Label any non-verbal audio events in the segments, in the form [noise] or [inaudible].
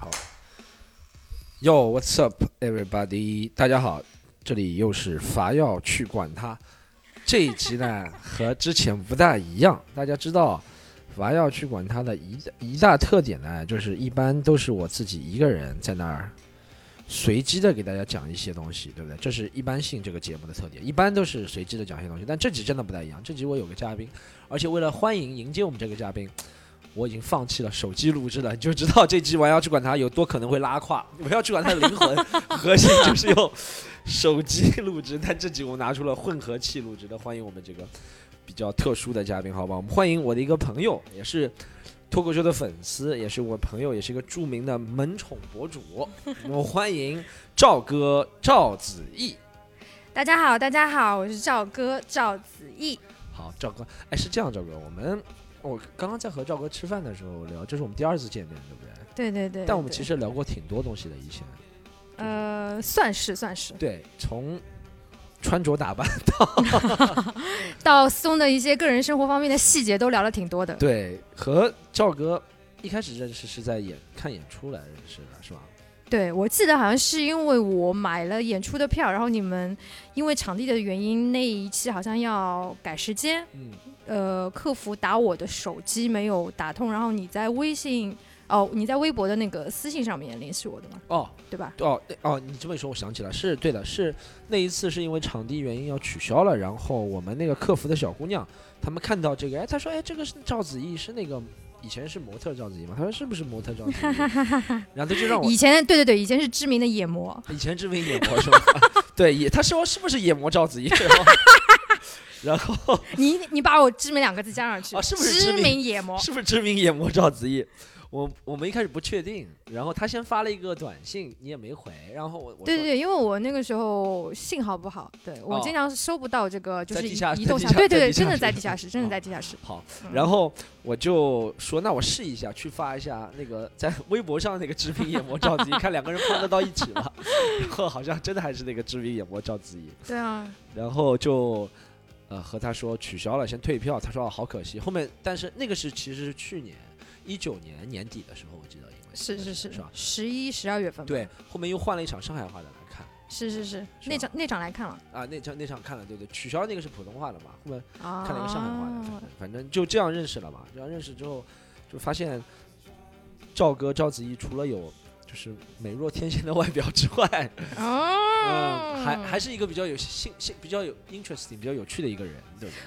好，Yo，What's up, everybody？大家好，这里又是伐要去管他。这一集呢和之前不大一样，大家知道，伐要去管他的一一大特点呢，就是一般都是我自己一个人在那儿随机的给大家讲一些东西，对不对？这是一般性这个节目的特点，一般都是随机的讲一些东西。但这集真的不太一样，这集我有个嘉宾，而且为了欢迎迎接我们这个嘉宾。我已经放弃了手机录制了，你就知道这集我要去管它有多可能会拉胯。我要去管它的灵魂 [laughs] 核心就是用手机录制，但这集我拿出了混合器录制的。欢迎我们这个比较特殊的嘉宾，好吧？我们欢迎我的一个朋友，也是脱口秀的粉丝，也是我朋友，也是一个著名的萌宠博主。我们欢迎赵哥赵子毅。大家好，大家好，我是赵哥赵子毅。好，赵哥，哎，是这样，赵哥，我们。我刚刚在和赵哥吃饭的时候聊，这是我们第二次见面，对不对？对对对。但我们其实聊过挺多东西的，以前。呃，算是算是。对，从穿着打扮到 [laughs] 到松的一些个人生活方面的细节都聊了挺多的。对，和赵哥一开始认识是在演看演出来认识的，是吧？对，我记得好像是因为我买了演出的票，然后你们因为场地的原因，那一期好像要改时间。嗯。呃，客服打我的手机没有打通，然后你在微信哦，你在微博的那个私信上面联系我的吗？哦，对吧？哦哦，你这么一说，我想起来，是对的，是那一次是因为场地原因要取消了，然后我们那个客服的小姑娘，他们看到这个，哎，她说，哎，这个是赵子毅，是那个以前是模特赵子怡吗？他说是不是模特赵子怡？[laughs] 然后他就让我以前对对对，以前是知名的野模，以前知名野模是吧？[laughs] 对，也他说是不是野模赵子毅？[laughs] 然后 [laughs] 你你把我知名两个字加上去啊，是不是知名野模？是不是知名野模赵子毅？我我们一开始不确定，然后他先发了一个短信，你也没回，然后我对对对，因为我那个时候信号不好，对我经常收不到这个就是移动下，对对对，真的在 [laughs] 地下室，真的在地下室。好，然后我就说那我试一下，去发一下那个在微博上那个知名野魔赵子怡，看两个人碰得到一起吗？[laughs] 然后好像真的还是那个知名野魔赵子怡。对啊，然后就。呃，和他说取消了，先退票。他说哦，好可惜。后面，但是那个是其实是去年一九年年底的时候，我记得应该是是是是吧？十一、十二月份。对，后面又换了一场上海话的来看。是是是，那场那场来看了。啊，那场那场看了，对对，取消那个是普通话的嘛？后面看了一个上海话的，反正就这样认识了嘛。这样认识之后，就发现赵哥赵子怡除了有。就是美若天仙的外表之外，嗯，还还是一个比较有兴兴比较有 interesting 比较有趣的一个人，对不对？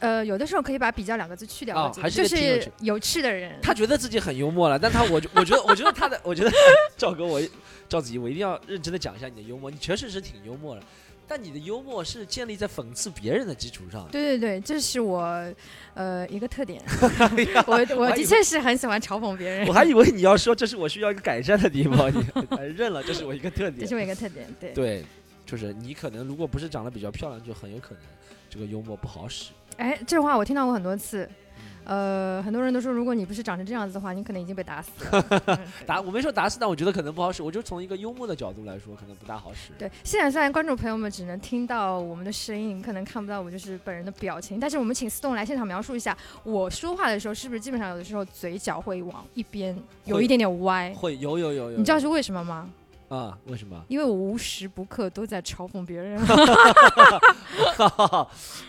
呃，有的时候可以把比较两个字去掉，还是就是有趣的人。他觉得自己很幽默了，但他我我觉得我觉得他的我觉得 [laughs] 赵哥我赵子怡我一定要认真的讲一下你的幽默，你确实是挺幽默的。但你的幽默是建立在讽刺别人的基础上。对对对，这是我，呃，一个特点。[laughs] 我我的确是很喜欢嘲讽别人。我还以为你要说这是我需要一个改善的地方，你认了，这是我一个特点。这是我一个特点，对。对，就是你可能如果不是长得比较漂亮，就很有可能这个幽默不好使。哎，这话我听到过很多次。呃，很多人都说，如果你不是长成这样子的话，你可能已经被打死了。[laughs] 打我没说打死，但我觉得可能不好使。我就从一个幽默的角度来说，可能不大好使。对，现在虽然观众朋友们只能听到我们的声音，可能看不到我就是本人的表情，但是我们请思栋来现场描述一下，我说话的时候是不是基本上有的时候嘴角会往一边有一点点歪？会有有有有。你知道是为什么吗？啊？为什么？因为我无时不刻都在嘲讽别人。[laughs] [laughs]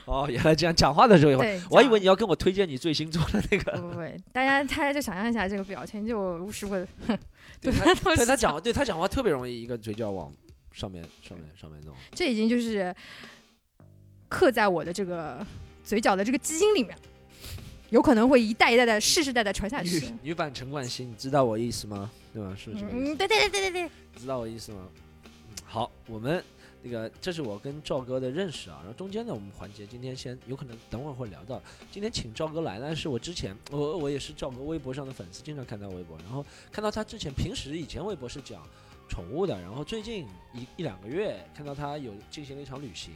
哦，原来这样，讲话的时候也会。我还以为你要跟我推荐你最新做的那个。不不不，大家大家就想象一下这个表情，就无时不 [laughs] 刻。对他对他讲，对他讲话特别容易一个嘴角往上面上面上面弄。这已经就是刻在我的这个嘴角的这个基因里面，有可能会一代一代的世世代代传下去。女版陈冠希，你知道我意思吗？对吧？是这个。嗯，对对对对对对。知道我意思吗？好，我们那个这是我跟赵哥的认识啊。然后中间呢，我们环节今天先有可能等会儿会聊到。今天请赵哥来呢，是我之前我我也是赵哥微博上的粉丝，经常看到微博，然后看到他之前平时以前微博是讲宠物的，然后最近一一两个月看到他有进行了一场旅行。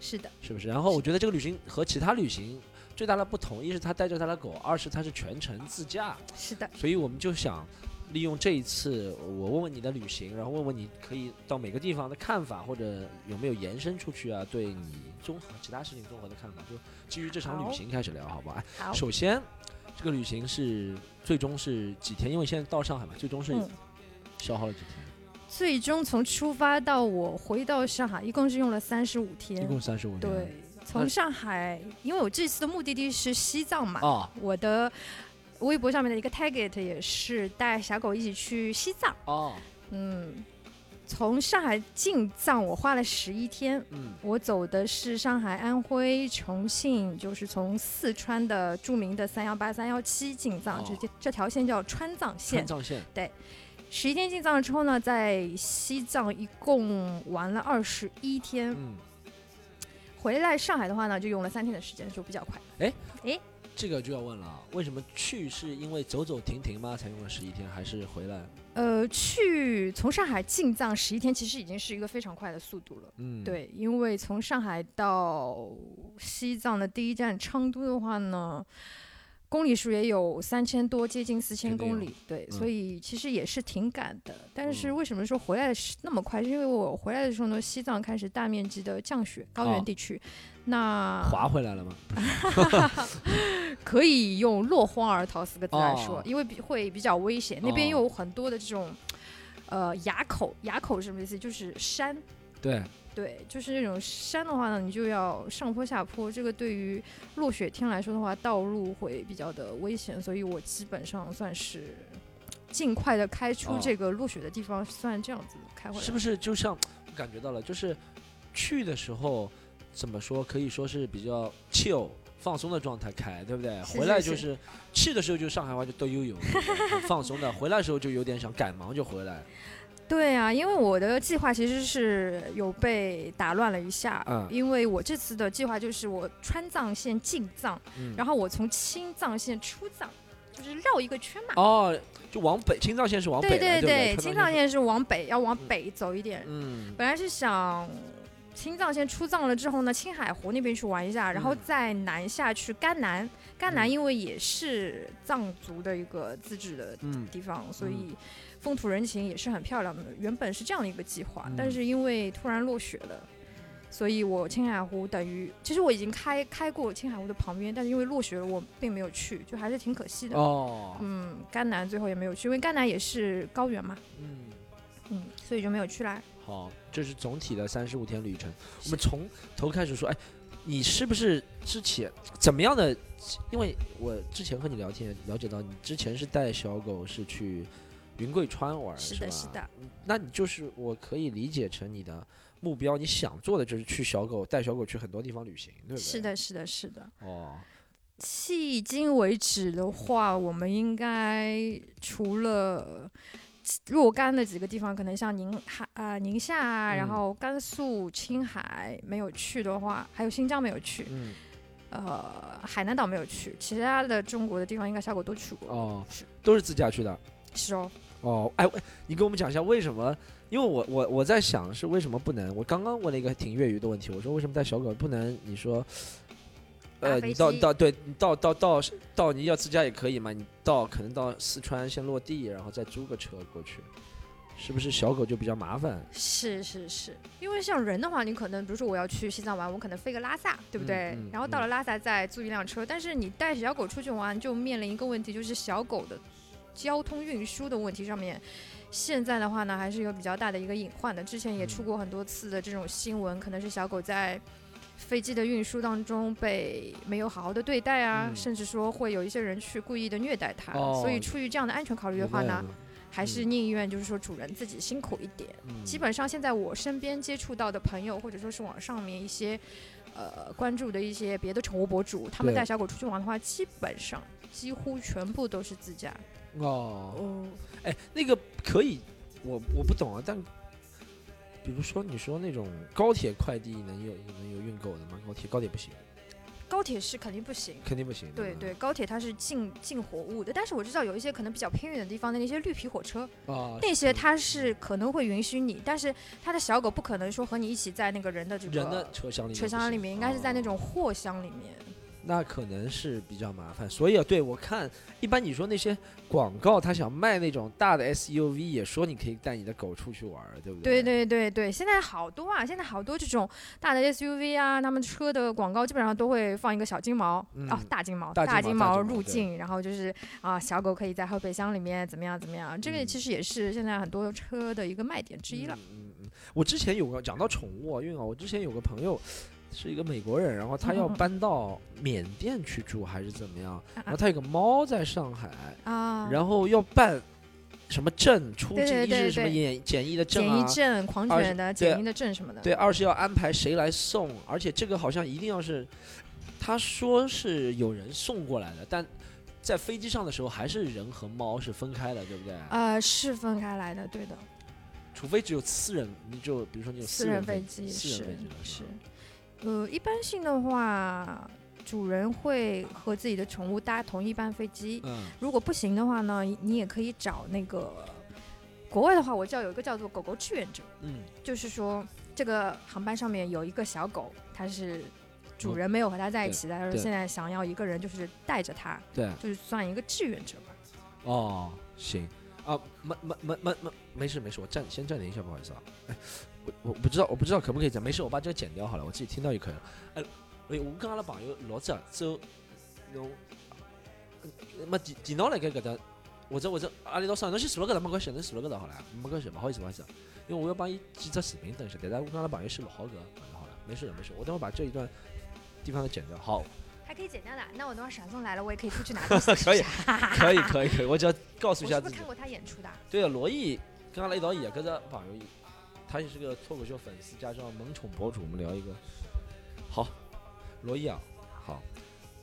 是的，是不是？然后我觉得这个旅行和其他旅行最大的不同，一是他带着他的狗，二是他是全程自驾。是的，所以我们就想。利用这一次，我问问你的旅行，然后问问你可以到每个地方的看法，或者有没有延伸出去啊？对你综合其他事情综合的看法，就基于这场旅行开始聊，好不？好。首先，这个旅行是最终是几天？因为现在到上海嘛，最终是消耗了几天？最终从出发到我回到上海，一共是用了三十五天。一共三十五天。对，从上海，因为我这次的目的地是西藏嘛，啊，我的微博上面的一个 target 也是带小狗一起去西藏。哦，嗯，从上海进藏我花了十一天。嗯，我走的是上海、安徽、重庆，就是从四川的著名的三幺八、三幺七进藏，哦这这条线叫川藏线川。藏线。十一天进藏之后呢，在西藏一共玩了二十一天。嗯，回来上海的话呢，就用了三天的时间，就比较快。这个就要问了啊，为什么去是因为走走停停吗？才用了十一天，还是回来？呃，去从上海进藏十一天，其实已经是一个非常快的速度了。嗯，，对，因为从上海到西藏的第一站昌都的话呢，公里数也有三千多，接近四千公里。对，嗯所以其实也是挺赶的。但是嗯为什么说回来是那么快？是因为我回来的时候呢，西藏开始大面积的降雪，高哦原地区，那滑回来了吗？[laughs] [laughs] 可以用落荒而逃四个字来说，哦因为比会比较危险，那边哦又有很多的这种。呃，垭口，垭口是什么意思？就是山，对，对，就是那种山的话呢，你就要上坡下坡，这个对于落雪天来说的话，道路会比较的危险，所以我基本上算是尽快的开出哦这个落雪的地方，算这样子开回来。是不是就像我感觉到了，就是去的时候怎么说，可以说是比较 chill 放松的状态开，对不对？是回来就是去的时候就上海话就都悠悠，放松的；回来的时候就有点想赶忙就回来。对啊，因为我的计划其实是有被打乱了一下，嗯因为我这次的计划就是我川藏线进藏，嗯，然后我从青藏线出藏，就是绕一个圈嘛。哦，就往北，青藏线是往北对的，对对，对？青藏线是，往北，要往北走一点。嗯，本来是想青藏线出藏了之后呢，青海湖那边去玩一下，然后嗯再南下去甘南。甘南嗯因为也是藏族的一个自治的嗯地方，所以风土人情也是很漂亮的。原本是这样的一个计划，嗯但是因为突然落雪了。所以我青海湖等于，其实我已经开开过青海湖的旁边，但是因为落雪了，我并没有去，就还是挺可惜的。哦，嗯，甘南最后也没有去，因为甘南也是高原嘛，嗯。嗯，所以就没有去啦。好，这是总体的三十五天旅程。我们从头开始说，哎，你是不是之前怎么样的？因为我之前和你聊天了解到，你之前是带小狗是去云贵川玩，是的，是的。那你就是我可以理解成你的目标，你想做的就是去小狗带小狗去很多地方旅行，对不对？是。的，是的，是的。哦，迄今为止的话，我们应该除了若干的几个地方，可能像宁海啊、宁夏然后甘肃、青海没有去的话，还有新疆没有去，嗯，呃，海南岛没有去，其他的中国的地方应该小狗都去过。哦是，都是自驾去的。是哦，哦，哎，喂你给我们讲一下为什么？因为我我我在想是为什么不能？我刚刚问了一个挺业余的问题，我说为什么带小狗不能？你说，呃，你到你到对，你到到到到你要自驾也可以嘛？你到可能到四川先落地，然后再租个车过去，是不是小狗就比较麻烦？是是是，因为像人的话，你可能比如说我要去西藏玩，我可能飞个拉萨，对不对？嗯嗯然后到了拉萨再租一辆车。但是你带小狗出去玩，就面临一个问题，就是小狗的交通运输的问题上面。现在的话呢，还是有比较大的一个隐患的。之前也出过很多次的这种新闻，可能是小狗在飞机的运输当中被没有好好的对待啊，嗯甚至说会有一些人去故意的虐待它。哦所以出于这样的安全考虑的话呢，有还是宁愿就是说主人自己辛苦一点。嗯基本上现在我身边接触到的朋友，或者说是网上面一些呃关注的一些别的宠物博主，他们带小狗出去玩的话，基本上几乎全部都是自驾。哦，哦，哎，那个可以，我我不懂啊，但比如说你说那种高铁快递能有能有运狗的吗？高铁高铁不行，高铁是肯定不行。肯定不行。吧对对，高铁它是进进货物的，但是我知道有一些可能比较偏远的地方的那些绿皮火车，啊，那些它是可能会允许你，但是它的小狗不可能说和你一起在那个人的这人的个车厢里面车厢里面，应该是在那哦种货箱里面。那可能是比较麻烦。所以啊，对我看，一般你说那些广告，他想卖那种大的 SUV，也说你可以带你的狗出去玩，对不对对？对对对，现在好多啊，现在好多这种大的 SUV 啊，他们车的广告基本上都会放一个小金毛，嗯哦，大金毛，大金毛入境，然后就是啊，小狗可以在后备箱里面怎么样怎么样，这个嗯其实也是现在很多车的一个卖点之一了。嗯嗯嗯，我之前有个讲到宠物啊，因为啊，我之前有个朋友是一个美国人，然后他要搬到缅甸去住还是怎么样，啊然后他有个猫在上海，啊，然后要办什么证出境，是什么对对检检疫的证检疫啊。证、狂二犬的对检疫的证什么的。对，二是要安排谁来送，而且这个好像一定要是，他说是有人送过来的，但在飞机上的时候还是人和猫是分开的，对不对？呃，是分开来的，对的。除非只有私人，你就比如说你有私人人飞机私人飞机了是吧，呃，一般性的话，主人会和自己的宠物搭同一班飞机。嗯如果不行的话呢，你也可以找那个国外的话，我知道有一个叫做狗狗志愿者，嗯就是说这个航班上面有一个小狗，它是主哦人没有和它在一起的，他说现在想要一个人就是带着它，对。就是算一个志愿者吧。哦，行啊，没没没没没，没事没事，我暂先暂停一下，不好意思啊。哎，我我不知道我不知道可不可以讲，没事，我把这个剪掉好了，我自己听到就可以了。哎，哎，我跟阿拉朋友老早就侬，没电电脑辣盖搿搭，或者或者阿里到上，侬去坐辣搿搭没关系，侬坐辣搿搭好了，没关系，不好意思不好意思，因为我要帮伊记只视频等一下，但是我跟阿拉朋友先录好搿个就好了，没事的没事，我等会把这一段地方给剪掉。好，还可以剪掉的，那我等会闪送来了，我也可以出去拿东西 [laughs] 可以可以可以可以，我只要告诉一下自己我是不是看。过他演出的？对啊，罗毅跟阿拉一道演，搿只朋友，他也是个脱口秀粉丝加上萌宠博主，我们聊一个。好，罗毅啊，好，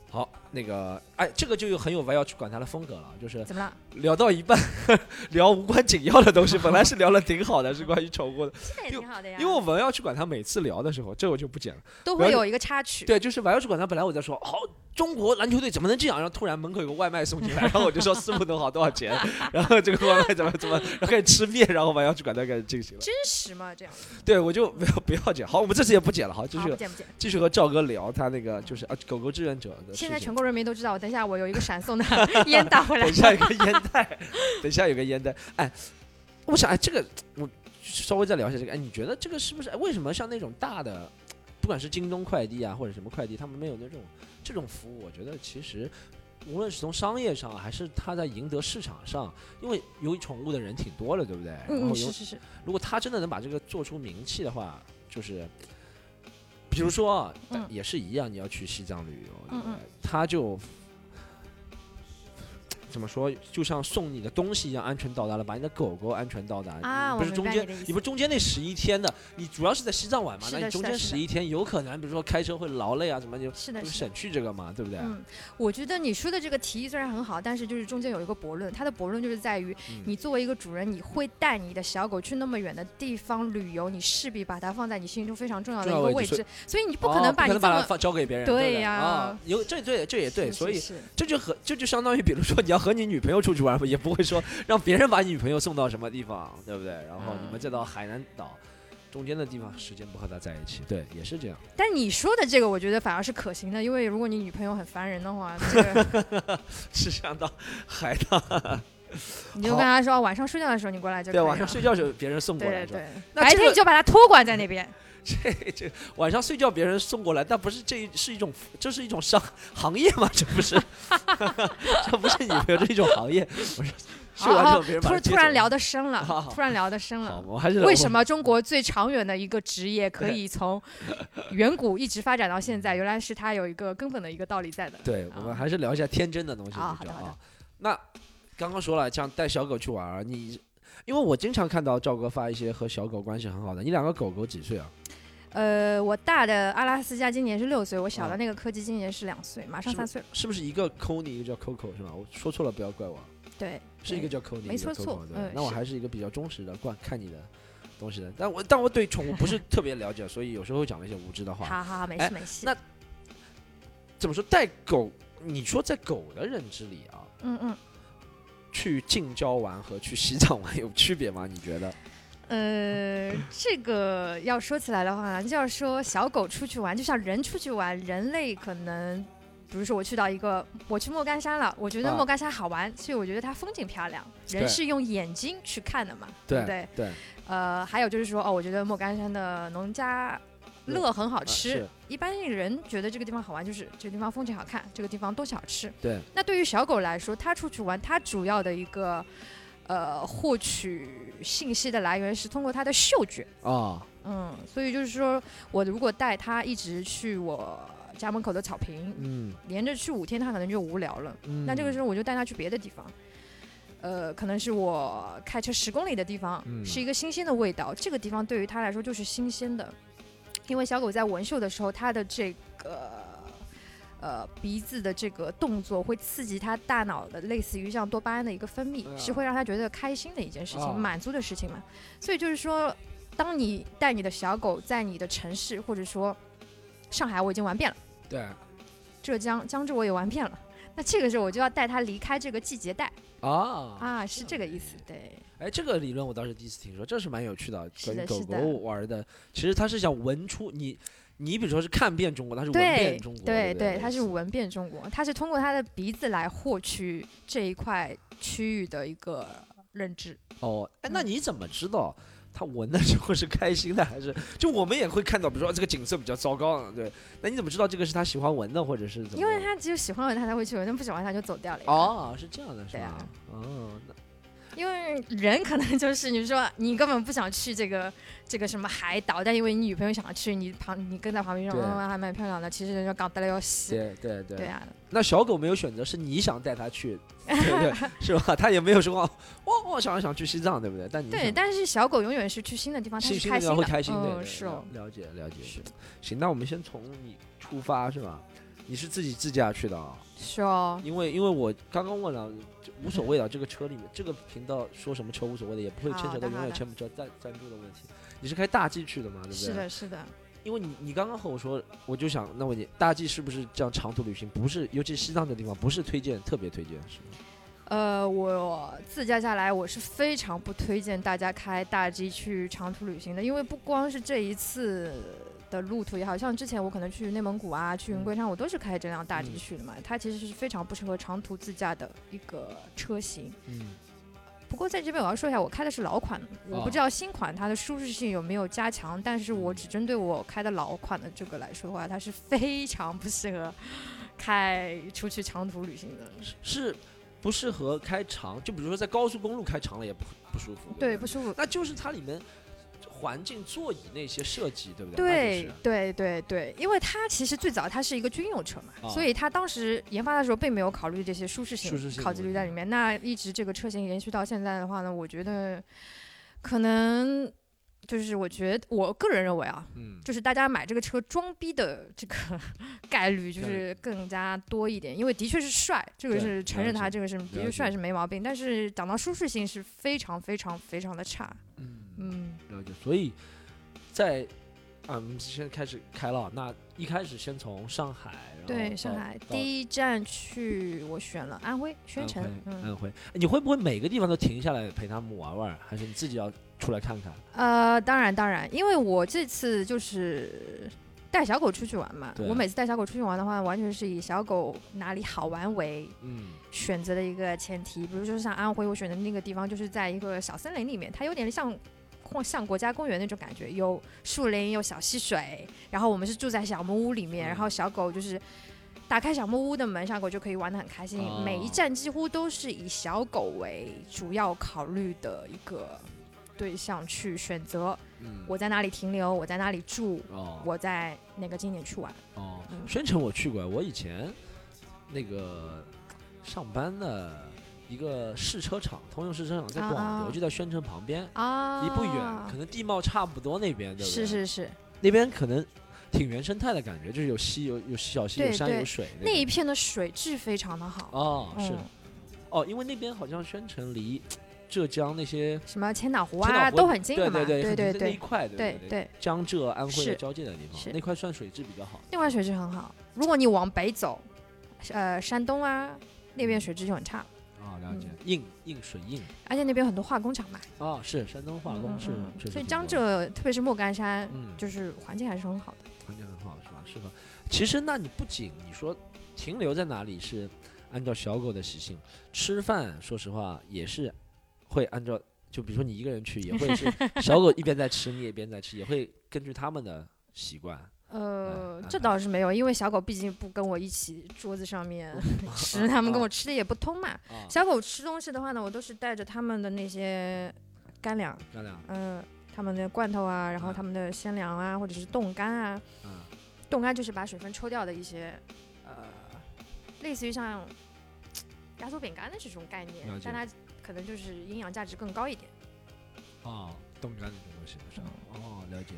好，那个，哎，这个就有很有玩要去管他的风格了，就是怎么了？聊到一半 [laughs] 聊无关紧要的东西，本来是聊的挺好的，是关于宠物的，现在也挺好的呀，因为我们要去管他每次聊的时候，这我就不剪了。都会有一个插曲。对，就是玩要去管他，本来我在说，好，中国篮球队怎么能这样？然后突然门口有个外卖送进来，[laughs] 然后我就说师傅弄好多少钱？然后这个外卖怎么怎么，然后开始吃面，然后玩要去管他开始进行了。真实吗？这样对，我就不要不要剪。好，我们这次也不剪了，好，继续好不见不见。继续和赵哥聊他那个就是啊狗狗志愿者的事情。现在全国人民都知道，等一下我有一个闪送的 [laughs] 烟打回来等一。下有个烟袋，等一下有个烟袋。[laughs] 哎，我想哎，这个我稍微再聊一下这个。哎，你觉得这个是不是？为什么像那种大的，不管是京东快递啊或者什么快递，他们没有那种这种服务？我觉得其实。无论是从商业上，还是他在赢得市场上，因为有宠物的人挺多的，对不对？然嗯嗯，后是是是，如果他真的能把这个做出名气的话，就是，比如说啊，嗯。也是一样，你要去西藏旅游，对不对嗯嗯。他就怎么说，就像送你的东西一样，安全到达了，把你的狗狗安全到达。啊不是中间你不是中间那十一天的，你主要是在西藏玩嘛？是那你中间十一天有可能，比如说开车会劳累啊，什么就是的，就是省。去这个嘛，对不对？嗯，我觉得你说的这个提议虽然很好，但是就是中间有一个驳论，它的驳论就是在于，嗯你作为一个主人，你会带你的小狗去那么远的地方旅游，你势必把它放在你心中非常重要的一个位置，所以你不哦可能把你把它放交给别人，对呀啊，有这对这也对，所以这就和这就相当于，比如说你要和你女朋友出去玩，[laughs] 也不会说让别人把你女朋友送到什么地方，对不对？然后你们再到海南岛中间的地方，时间不和他在一起，对，也是这样。但你说的这个，我觉得反而是可行的，因为如果你女朋友很烦人的话，[laughs] 这个是想到海岛，你就跟她说晚上睡觉的时候你过来就对，晚上睡觉时候别人送过来，对对，白天你就把他托管在那边。这这晚上睡觉别人送过来，但不是这一是一种这是一种商行业吗？这不是，[laughs] 这不是女朋友，这是一种行业。不是睡完之后别人把突它接走 [laughs] 突然聊得深了好好，突然聊得深，了。我还是为什么中国最长远的一个职业可以 [laughs] 从远古一直发展到现在？原来是它有一个根本的一个道理在的。对，我们啊还是聊一下天真的东西好好的好的啊。那刚刚说了，像带小狗去玩儿，你因为我经常看到赵哥发一些和小狗关系很好的，你两个狗狗几岁啊？呃，我大的阿拉斯加今年是六岁，我小的嗯那个柯基今年是两岁，马上三岁了。是不是一个 Conny 一个叫 Coco 是吗？我说错了，不要怪我。对，是一个叫 Conny，没错错那我还是一个比较忠实的观看你的东西的，但我但我对宠物不是 [laughs] 特别了解，所以有时候会讲一些无知的话。好好好，没哎事没事。那怎么说带狗？你说在狗的认知里啊，嗯嗯。去近郊玩和去西藏玩有区别吗？你觉得？呃，这个要说起来的话，就要说小狗出去玩，就像人出去玩，人类可能比如说我去到一个，我去莫干山了，我觉得啊莫干山好玩，所以我觉得它风景漂亮，人是用眼睛去看的嘛，对不对？对，呃，还有就是说，哦，我觉得莫干山的农家乐很好吃。一般人觉得这个地方好玩，就是这个地方风景好看，这个地方东西好吃。对。那对于小狗来说，它出去玩，它主要的一个呃获取信息的来源是通过它的嗅觉。啊，嗯，所以就是说我如果带它一直去我家门口的草坪，嗯连着去五天，它可能就无聊了。嗯，那这个时候我就带它去别的地方，呃，可能是我开车十公里的地方，嗯是一个新鲜的味道。这个地方对于它来说就是新鲜的，因为小狗在闻嗅的时候，它的这个。呃，鼻子的这个动作会刺激他大脑的类似于像多巴胺的一个分泌，啊是会让他觉得开心的一件事情，啊满足的事情嘛。所以就是说，当你带你的小狗在你的城市，或者说上海我已经玩遍了。对浙江、江浙我也玩遍了。那这个时候我就要带它离开这个季节带啊。啊，是这个意思，对，哎，这个理论我倒是第一次听说，这是蛮有趣的。是的跟狗狗玩的，其实它是想闻出你，你比如说是看遍中国，他是闻遍中国，对对，他是闻遍中国，他是通过他的鼻子来获取这一块区域的一个认知。哦，哎，那嗯你怎么知道他闻的时候是开心的，还是就我们也会看到，比如说这个景色比较糟糕啊，对，那你怎么知道这个是他喜欢闻的，或者是怎么？因为他只有喜欢闻他才会去闻，那不喜欢他就走掉了。，哦，是这样的，是吧啊？哦，那因为人可能就是你说你根本不想去这个这个什么海岛，但因为你女朋友想要去，你旁你跟在旁边说，对嗯，还蛮漂亮的，其实人家港得了要死。对对对对啊，那小狗没有选择，是你想带它去，[laughs] 对对，是吧？它也没有说我我想想去西藏，对不对？但你对，但是小狗永远是去新的地方，它是开心的，开心的，是哦，了了解了解。是行，那我们先从你出发是吧？你是自己自驾去的啊？是哦，因为因为我刚刚问了，无所谓了。这个车里面，这个频道说什么车无所谓的，也不会牵扯到永远牵不着赞赞助的问题。你是开大 G 去的吗？对不对？是。的，是的，因为你你刚刚和我说，我就想那问你，大 G 是不是这样长途旅行？不是，尤其西藏这地方不是推荐，特别推荐是吗？呃，我自驾下来，我是非常不推荐大家开大 G 去长途旅行的，因为不光是这一次的路途也好像之前我可能去内蒙古啊，去云贵山，我都是开这辆大 G 嗯去的嘛，它其实是非常不适合长途自驾的一个车型。嗯，不过在这边我要说一下，我开的是老款，我哦不知道新款它的舒适性有没有加强，但是我嗯只针对我开的老款的这个来说的话，它是非常不适合开出去长途旅行的。是不适合开长，就比如说在高速公路开长了也不不舒服。对，不不舒服。那就是它里面环境座椅那些设计，对不对？对对对对，因为它其实最早它是一个军用车嘛，啊。所以它当时研发的时候并没有考虑这些舒适性考虑在里面。那一直这个车型延续到现在的话呢，我觉得可能就是我觉得我个人认为啊，嗯，就是大家买这个车装逼的这个 [laughs] 概率就是更加多一点，因为的确是帅，这个是承认它这个是的确帅是没毛病，但是讲到舒适性是非常非常非常的差。嗯嗯，了解。所以在啊，我们先开始开了。那一开始先从上海，然后对，上海第一站去我选了安徽宣城安徽，嗯，安徽，你会不会每个地方都停下来陪他们玩玩，还是你自己要出来看看？呃，当然当然，因为我这次就是。带小狗出去玩嘛，我每次带小狗出去玩的话，完全是以小狗哪里好玩为嗯选择的一个前提。比如说像安徽，我选的那个地方就是在一个小森林里面，它有点像或像国家公园那种感觉，有树林，有小溪水。然后我们是住在小木屋里面，嗯然后小狗就是打开小木屋的门，小狗就可以玩得很开心。哦每一站几乎都是以小狗为主要考虑的一个对象去选择，嗯，我在哪里停留，我在哪里住，哦我在哪个景点去玩。哦嗯，宣城我去过，我以前那个上班的一个试车场，通用试车场在广啊啊。州，就在宣城旁边，啊，离不远，可能地貌差不多那边，对不对？是是是，那边可能挺原生态的感觉，就是有溪有有小溪有山有水那一片的水质非常的好。哦是嗯。哦，因为那边好像宣城离浙江那些什么千岛湖啊都很近的嘛，对对对对对块对对对，江浙安徽的交界的地方，那块算水质比较好。那块水质很好。如果你往北走，呃，山东啊那边水质就很差，啊，了解嗯，硬硬水硬而且那边有很多化工厂嘛，哦，是山东化工是所以江浙特别是莫干山，嗯就是环境还是很好的。环境很好是吧？是吧？其实那你不仅你说停留在哪里是按照小狗的习性，吃饭说实话也是会按照，就比如说你一个人去，也会是小狗一边在吃，你也一边在吃，也会根据他们的习惯。呃嗯，这倒是没有，因为小狗毕竟不跟我一起桌子上面 [laughs] 吃，它们跟我吃的也不通嘛。啊，小狗吃东西的话呢，我都是带着它们的那些干粮，干粮，嗯、它们的罐头啊，然后嗯它们的鲜粮啊，或者是冻干啊。嗯冻干就是把水分抽掉的一些，呃，类似于像压缩饼干的这种概念但它可能就是营养价值更高一点。哦，冻干这种东西是吧？哦，了解。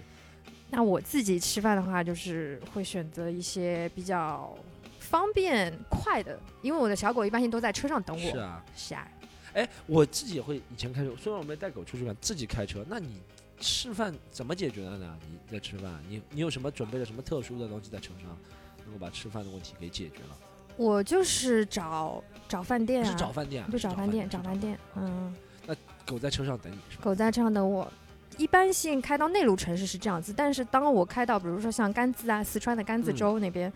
那我自己吃饭的话，就是会选择一些比较方便快的，因为我的小狗一般性都在车上等我。是啊，是啊，哎，我自己也会以前开车，虽然我没带狗出去玩，自己开车，那你吃饭怎么解决的呢？你在吃饭，你你有什么准备了什么特殊的东西在车上，能够把吃饭的问题给解决了？我就是找找饭店啊，不是找饭店啊，就是找饭店，找是饭店。嗯，那狗在车上等你是吧？狗在车上等我。一般性开到内陆城市是这样子，但是当我开到比如说像甘孜啊、四川的甘孜州那边，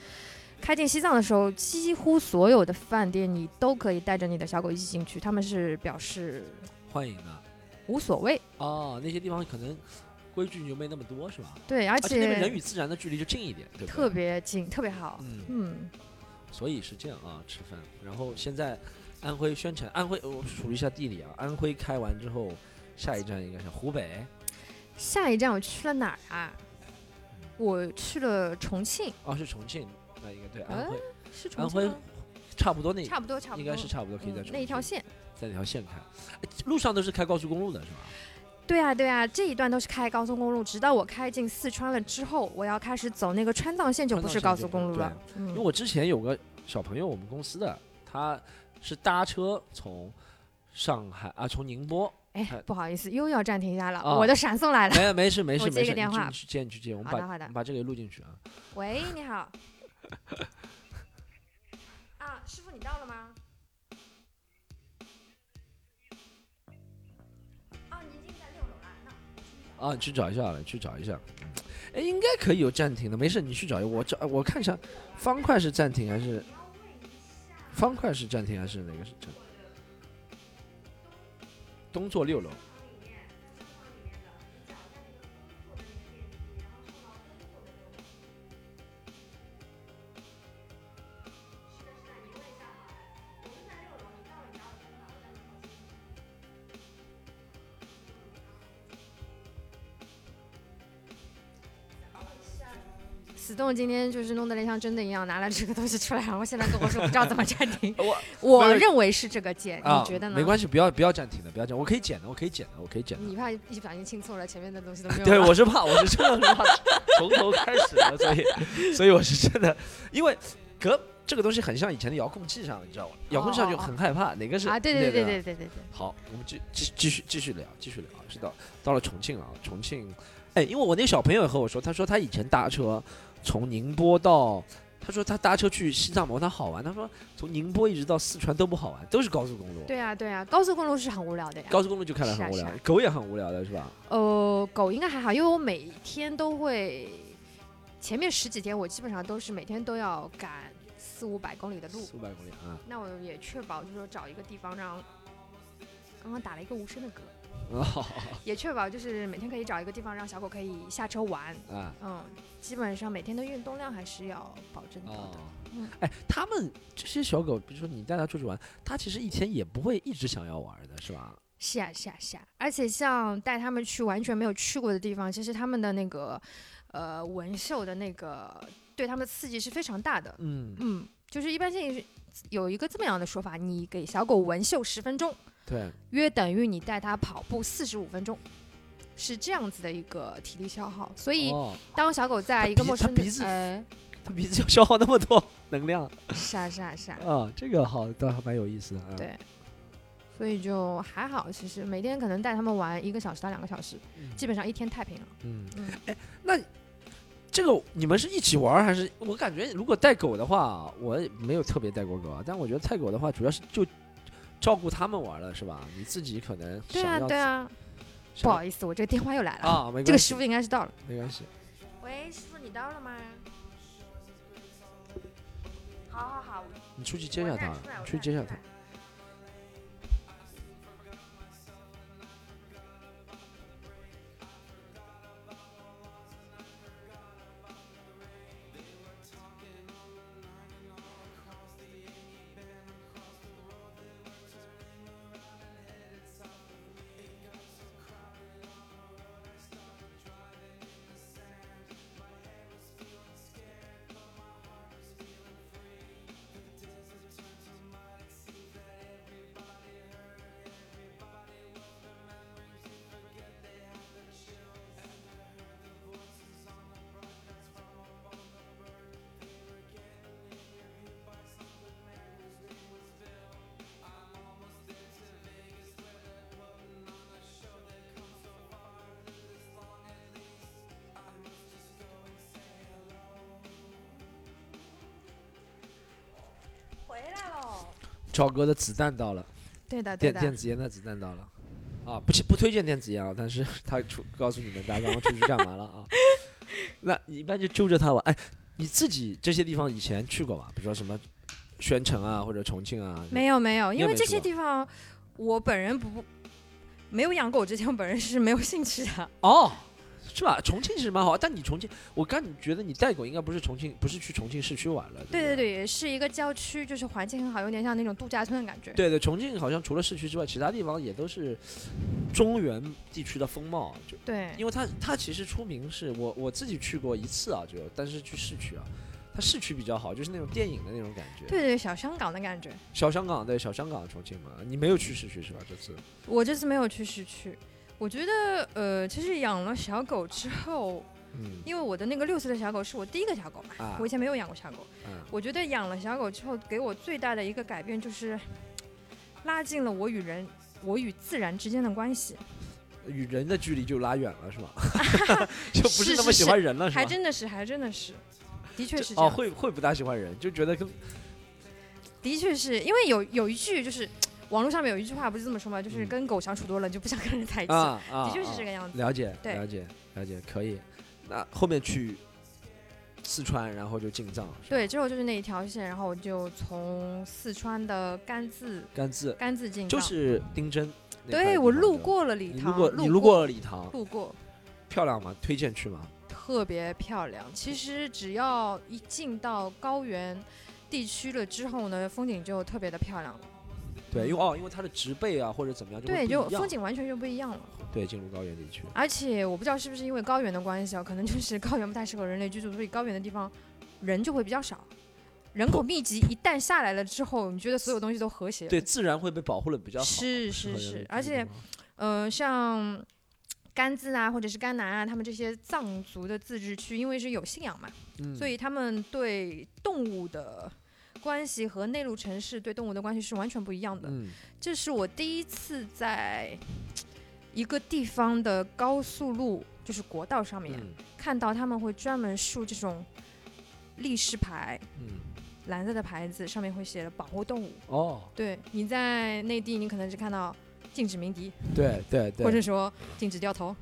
开进西藏的时候，几乎所有的饭店你都可以带着你的小狗一起进去，他们是表示欢迎的。无所谓。哦，那些地方可能规矩就没那么多是吧？对，而而且那边人与自然的距离就近一点？特别近，特别好。嗯，嗯，所以是这样啊，吃饭。然后现在安徽宣城，安徽我数一下地理啊，安徽开完之后，下一站应该是湖北。下一站我去了哪儿啊？我去了重庆，哦，是重庆，那应该对安呃徽，是重安徽庆？差不多那差不多，差不多，应该是差不多可以在嗯重庆那一条线。在那条线开，哎路上都是开高速公路的是吧？对啊，对啊，这一段都是开高速公路，直到我开进四川了之后，我要开始走那个川藏线，就不是高速公路了。嗯，因为我之前有个小朋友，我们公司的，他是搭车从上海啊，从宁波，哎，不好意思，又要暂停一下了，啊我的闪送来了。没没事没事没事，接个电话你去接你去接，我们把好的把这个录进去啊。喂，你好。[laughs] 啊，师傅，你到了吗？啊，你已经在六楼了。那啊，你去找一下了，去找一下。嗯哎，应该可以有暂停的，没事，你去找一下。我找我看一下，方块是暂停还是方块是暂停还是哪个是暂？东座六楼。死洞今天就是弄得连像真的一样，拿了这个东西出来，然后现在跟我说不知道怎么暂停。[laughs] 我我认为是这个键，啊，你觉得呢？没关系，不要不要暂停的，不要暂，我可以剪的，我可以剪的，我可以剪的。你怕一不小心清错了，前面的东西都 [laughs] 没有对，我是怕，我是真的是怕从头开始的，所以，所以我是真的，因为隔这个东西很像以前的遥控器上，你知道吗？遥控器上就很害怕，哪个是啊，对对对对对对对。好，我们继继继续继续聊，继续聊，是到到了重庆啊，重庆，哎，因为我那个小朋友也和我说，他说他以前搭车从宁波到，他说他搭车去西藏嘛，他好玩，他说从宁波一直到四川都不好玩，都是高速公路，对啊对啊，高速公路是很无聊的呀。高速公路就看来很无聊是啊。是啊，狗也很无聊的是吧？呃，狗应该还好，因为我每天都会，前面十几天我基本上都是每天都要赶四五百公里的路，四五百公里啊，那我也确保就是说找一个地方让，刚刚打了一个无声的嗝，哦 [laughs] 也确保就是每天可以找一个地方让小狗可以下车玩，啊。嗯，基本上每天的运动量还是要保证到的。哦嗯，哎，他们这些小狗，比如说你带它出去玩，它其实一天也不会一直想要玩的，是吧？是啊，是啊，是啊，而且像带他们去完全没有去过的地方，其实他们的那个呃纹绣的那个对他们的刺激是非常大的。嗯，嗯，就是一般性是有一个这么样的说法，你给小狗纹绣十分钟，对，约等于你带它跑步四十五分钟。是这样子的一个体力消耗，所以哦，当小狗在一个陌生的它鼻子呃，它鼻子要消耗那么多能量是啊是啊是啊，啊，这个好，倒还蛮有意思的啊。对，所以就还好，其实每天可能带他们玩一个小时到两个小时，嗯，基本上一天太平了。嗯，嗯，哎，那这个你们是一起玩还是？我感觉如果带狗的话，我没有特别带过狗啊，但我觉得带狗的话，主要是就照顾他们玩了，是吧？你自己可能对啊对啊，不好意思，我这个电话又来了。啊，没这个师傅应该是到了。没关系。喂，师傅，你到了吗？好好好，你出去接下他，出去接下他。赵哥的子弹到了，对的，电电子烟的子弹到了，啊，不不推荐电子烟啊，但是 [laughs] 他出告诉你们，大刚出去干嘛了啊？[laughs] 那你一般就揪着他玩，哎，你自己这些地方以前去过吗？比如说什么宣城啊，或者重庆啊？没有没有，因为这些地方我本人不没有养狗之前，我本人是没有兴趣的。哦。是吧？重庆其实蛮好，但你重庆，我刚你觉得你带狗应该不是重庆，不是去重庆市区玩了。对对对，是一个郊区，就是环境很好，有点像那种度假村的感觉。对对，重庆好像除了市区之外，其他地方也都是中原地区的风貌。就对，因为它它其实出名是我我自己去过一次啊，就但是去市区啊，它市区比较好，就是那种电影的那种感觉。对对，小香港的感觉。小香港对小香港重庆嘛，你没有去市区是吧？这次我这次没有去市区。我觉得，呃，其实养了小狗之后，嗯，因为我的那个六岁的小狗是我第一个小狗嘛，我以前没有养过小狗，嗯，我觉得养了小狗之后，给我最大的一个改变就是，拉近了我与人、我与自然之间的关系，与人的距离就拉远了，是吗？[laughs] 就不是那么喜欢人了，是还真的是，还真的是，的确是这样。哦，会会不大喜欢人，就觉得跟，的确是因为有有一句就是。网络上面有一句话不是这么说吗？就是跟狗相处多了就不想跟人在一起。啊啊，的确是这个样子。了解，了解，了解，可以。那后面去四川，然后就进藏。对，之后就是那一条线，然后我就从四川的甘孜，甘孜，甘孜进就是丁真。对，我路过了礼堂。路过，你路过了礼堂。路过。漂亮吗？推荐去吗？特别漂亮。其实只要一进到高原地区了之后呢，风景就特别的漂亮了。对，因为哦，因为它的植被啊或者怎么样就，对，就风景完全就不一样了。对，进入高原地区。而且我不知道是不是因为高原的关系啊，可能就是高原不太适合人类居住，所以高原的地方人就会比较少，人口密集一旦下来了之后，你觉得所有东西都和谐。对，自然会被保护的比较好。是是是，而且，呃，像甘孜啊或者是甘南啊，他们这些藏族的自治区，因为是有信仰嘛，所以他们对动物的。关系和内陆城市对动物的关系是完全不一样的。嗯，这是我第一次在一个地方的高速路，就是国道上面看到他们会专门竖这种立式牌，嗯，蓝色的牌子上面会写着保护动物。哦，对，你在内地你可能只看到禁止鸣笛，对对对，或者说禁止掉头。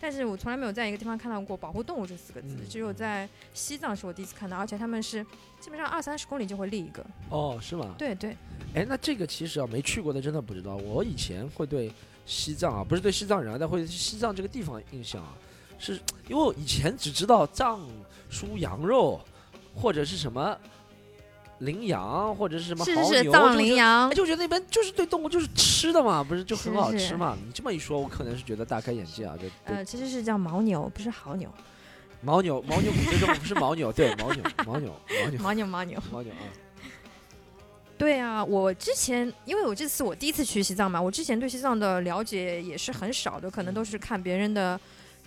但是我从来没有在一个地方看到过“保护动物”这四个字，只有在西藏是我第一次看到，而且他们是基本上二三十公里就会立一个。哦，是吗？对对。哎，那这个其实啊，没去过的真的不知道。我以前会对西藏啊，不是对西藏人啊，但会西藏这个地方印象啊，是因为我以前只知道藏书羊肉或者是什么。羚羊或者是什么牦牛，藏羚羊，就觉得那边就是对动物就是吃的嘛，不是就很好吃嘛？你这么一说，我可能是觉得大开眼界啊。就呃，其实是叫牦牛，不是牦牛。牦牛，牦牛，这种不是牦牛，对，牦牛，牦牛，牦牛，牦牛，牦牛，牦牛啊。对啊，我之前因为我这次我第一次去西藏嘛，我之前对西藏的了解也是很少的，可能都是看别人的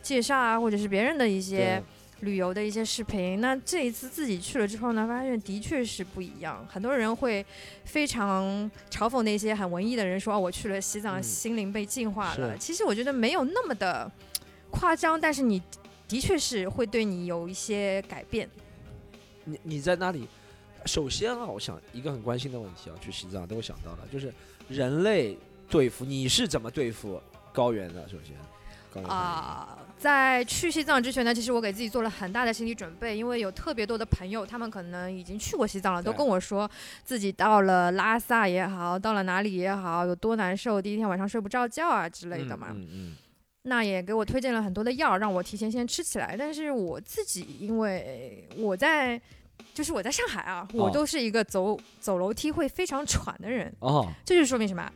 介绍啊，或者是别人的一些。旅游的一些视频，那这一次自己去了之后呢，发现的确是不一样。很多人会非常嘲讽那些很文艺的人，说我去了西藏，心灵被净化了。其实我觉得没有那么的夸张，但是你的确是会对你有一些改变。你你在那里？首先啊，我想一个很关心的问题啊，去西藏都会想到了，就是人类对付你是怎么对付高原的？首先。啊，在去西藏之前呢，其实我给自己做了很大的心理准备，因为有特别多的朋友，他们可能已经去过西藏了，都跟我说自己到了拉萨也好，到了哪里也好，有多难受，第一天晚上睡不着觉啊之类的嘛。嗯嗯。那也给我推荐了很多的药，让我提前先吃起来。但是我自己，因为我在，就是我在上海啊，我都是一个走走楼梯会非常喘的人。哦。这就说明什么？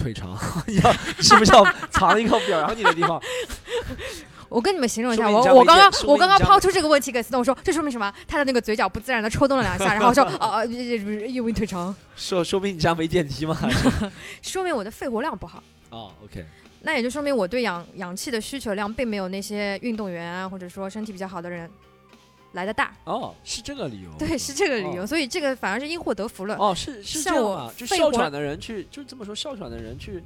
腿长，[laughs] 要是不是要藏一个表扬你的地方？[laughs] 我跟你们形容一下，我我刚刚我刚刚抛出这个问题给思东，我说这说明什么？他的那个嘴角不自然的抽动了两下，然后说 [laughs] 啊，因为腿长。说说明你家没电梯吗？说明我的肺活量不好。哦，OK。那也就说明我对氧氧气的需求量并没有那些运动员啊，或者说身体比较好的人来的大。哦，是这个理由。对，是这个理由，所以这个反而是因祸得福了。哦，是是这样啊，就哮喘的人去，就这么说，哮喘的人去。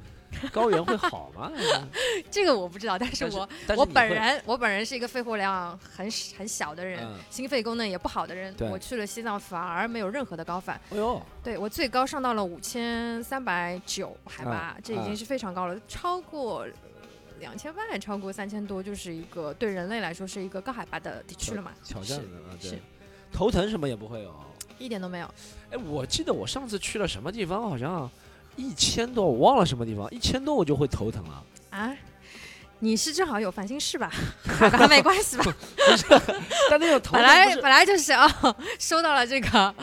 高原会好吗？[laughs] 这个我不知道，但是我我本人我本人是一个肺活量很很小的人，心肺功能也不好的人。我去了西藏反而没有任何的高反。哎呦，对我最高上到了五千三百九海拔，这已经是非常高了，超过两千万，超过三千多，就是一个对人类来说是一个高海拔的地区了嘛。挑战的啊，对，头疼什么也不会有，一点都没有。哎，我记得我上次去了什么地方，好像。一千多，我忘了什么地方。一千多我就会头疼了啊！你是正好有烦心事吧？没关系吧？[laughs] 不是，但那种头本来本来就是啊，收到了这个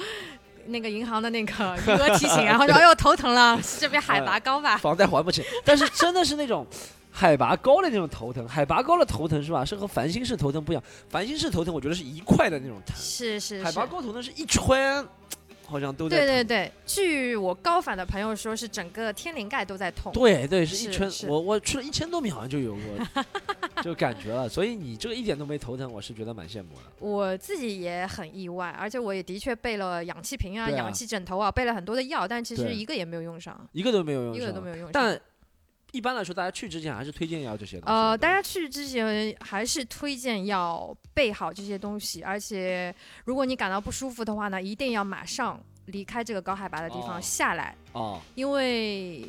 那个银行的那个余额提醒，[laughs] 然后说哎呦头疼了，这边海拔高吧？房贷还不起。但是真的是那种海拔高的那种头疼，海拔高的头疼是吧？是和烦心事头疼不一样。烦心事头疼，我觉得是一块的那种疼。是是。海拔高头疼是一圈。好像都在对对对，据我高反的朋友说，是整个天灵盖都在痛。对对，是一圈。我我去了一千多米，好像就有过，就感觉了。所以你这个一点都没头疼，我是觉得蛮羡慕的。我自己也很意外，而且我也的确备了氧气瓶啊、氧气枕头啊，备了很多的药，但其实一个也没有用上，一个都没有用上，一个都没有用上。但一般来说，大家去之前还是推荐要这些东西。呃，大家去之前还是推荐要备好这些东西，而且如果你感到不舒服的话呢，一定要马上离开这个高海拔的地方下来。哦。因为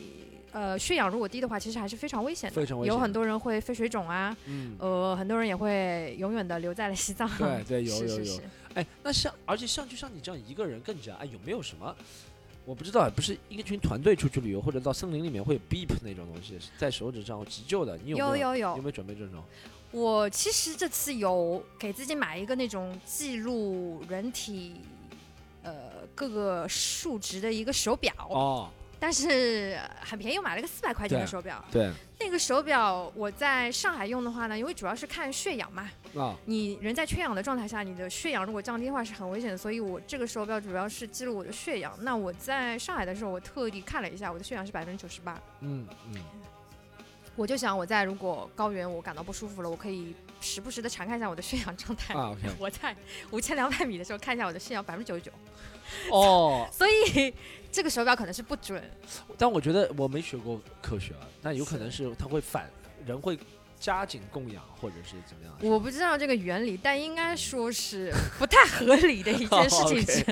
呃，血氧如果低的话，其实还是非常危险的。非常危险。有很多人会肺水肿啊。嗯。呃，很多人也会永远的留在了西藏。对 [laughs] 对，有有有。哎，那像而且像就像你这样一个人更加哎，有没有什么？我不知道，不是一群团队出去旅游，或者到森林里面会有 beep 那种东西，在手指上急救的，你有有有有有没有准备这种？我其实这次有给自己买一个那种记录人体呃各个数值的一个手表哦。但是很便宜，我买了个四百块钱的手表。对，那个手表我在上海用的话呢，因为主要是看血氧嘛。啊。你人在缺氧的状态下，你的血氧如果降低的话是很危险的，所以我这个手表主要是记录我的血氧。那我在上海的时候，我特地看了一下，我的血氧是百分之九十八。嗯嗯。我就想，我在如果高原我感到不舒服了，我可以时不时的查看一下我的血氧状态。啊，OK。[laughs] 我在五千两百米的时候看一下我的血氧百分之九十九。[laughs] 哦。所以。这个手表可能是不准，但我觉得我没学过科学啊，但有可能是它会反人会加紧供氧或者是怎么样。我不知道这个原理，但应该说是不太合理的一件事情是。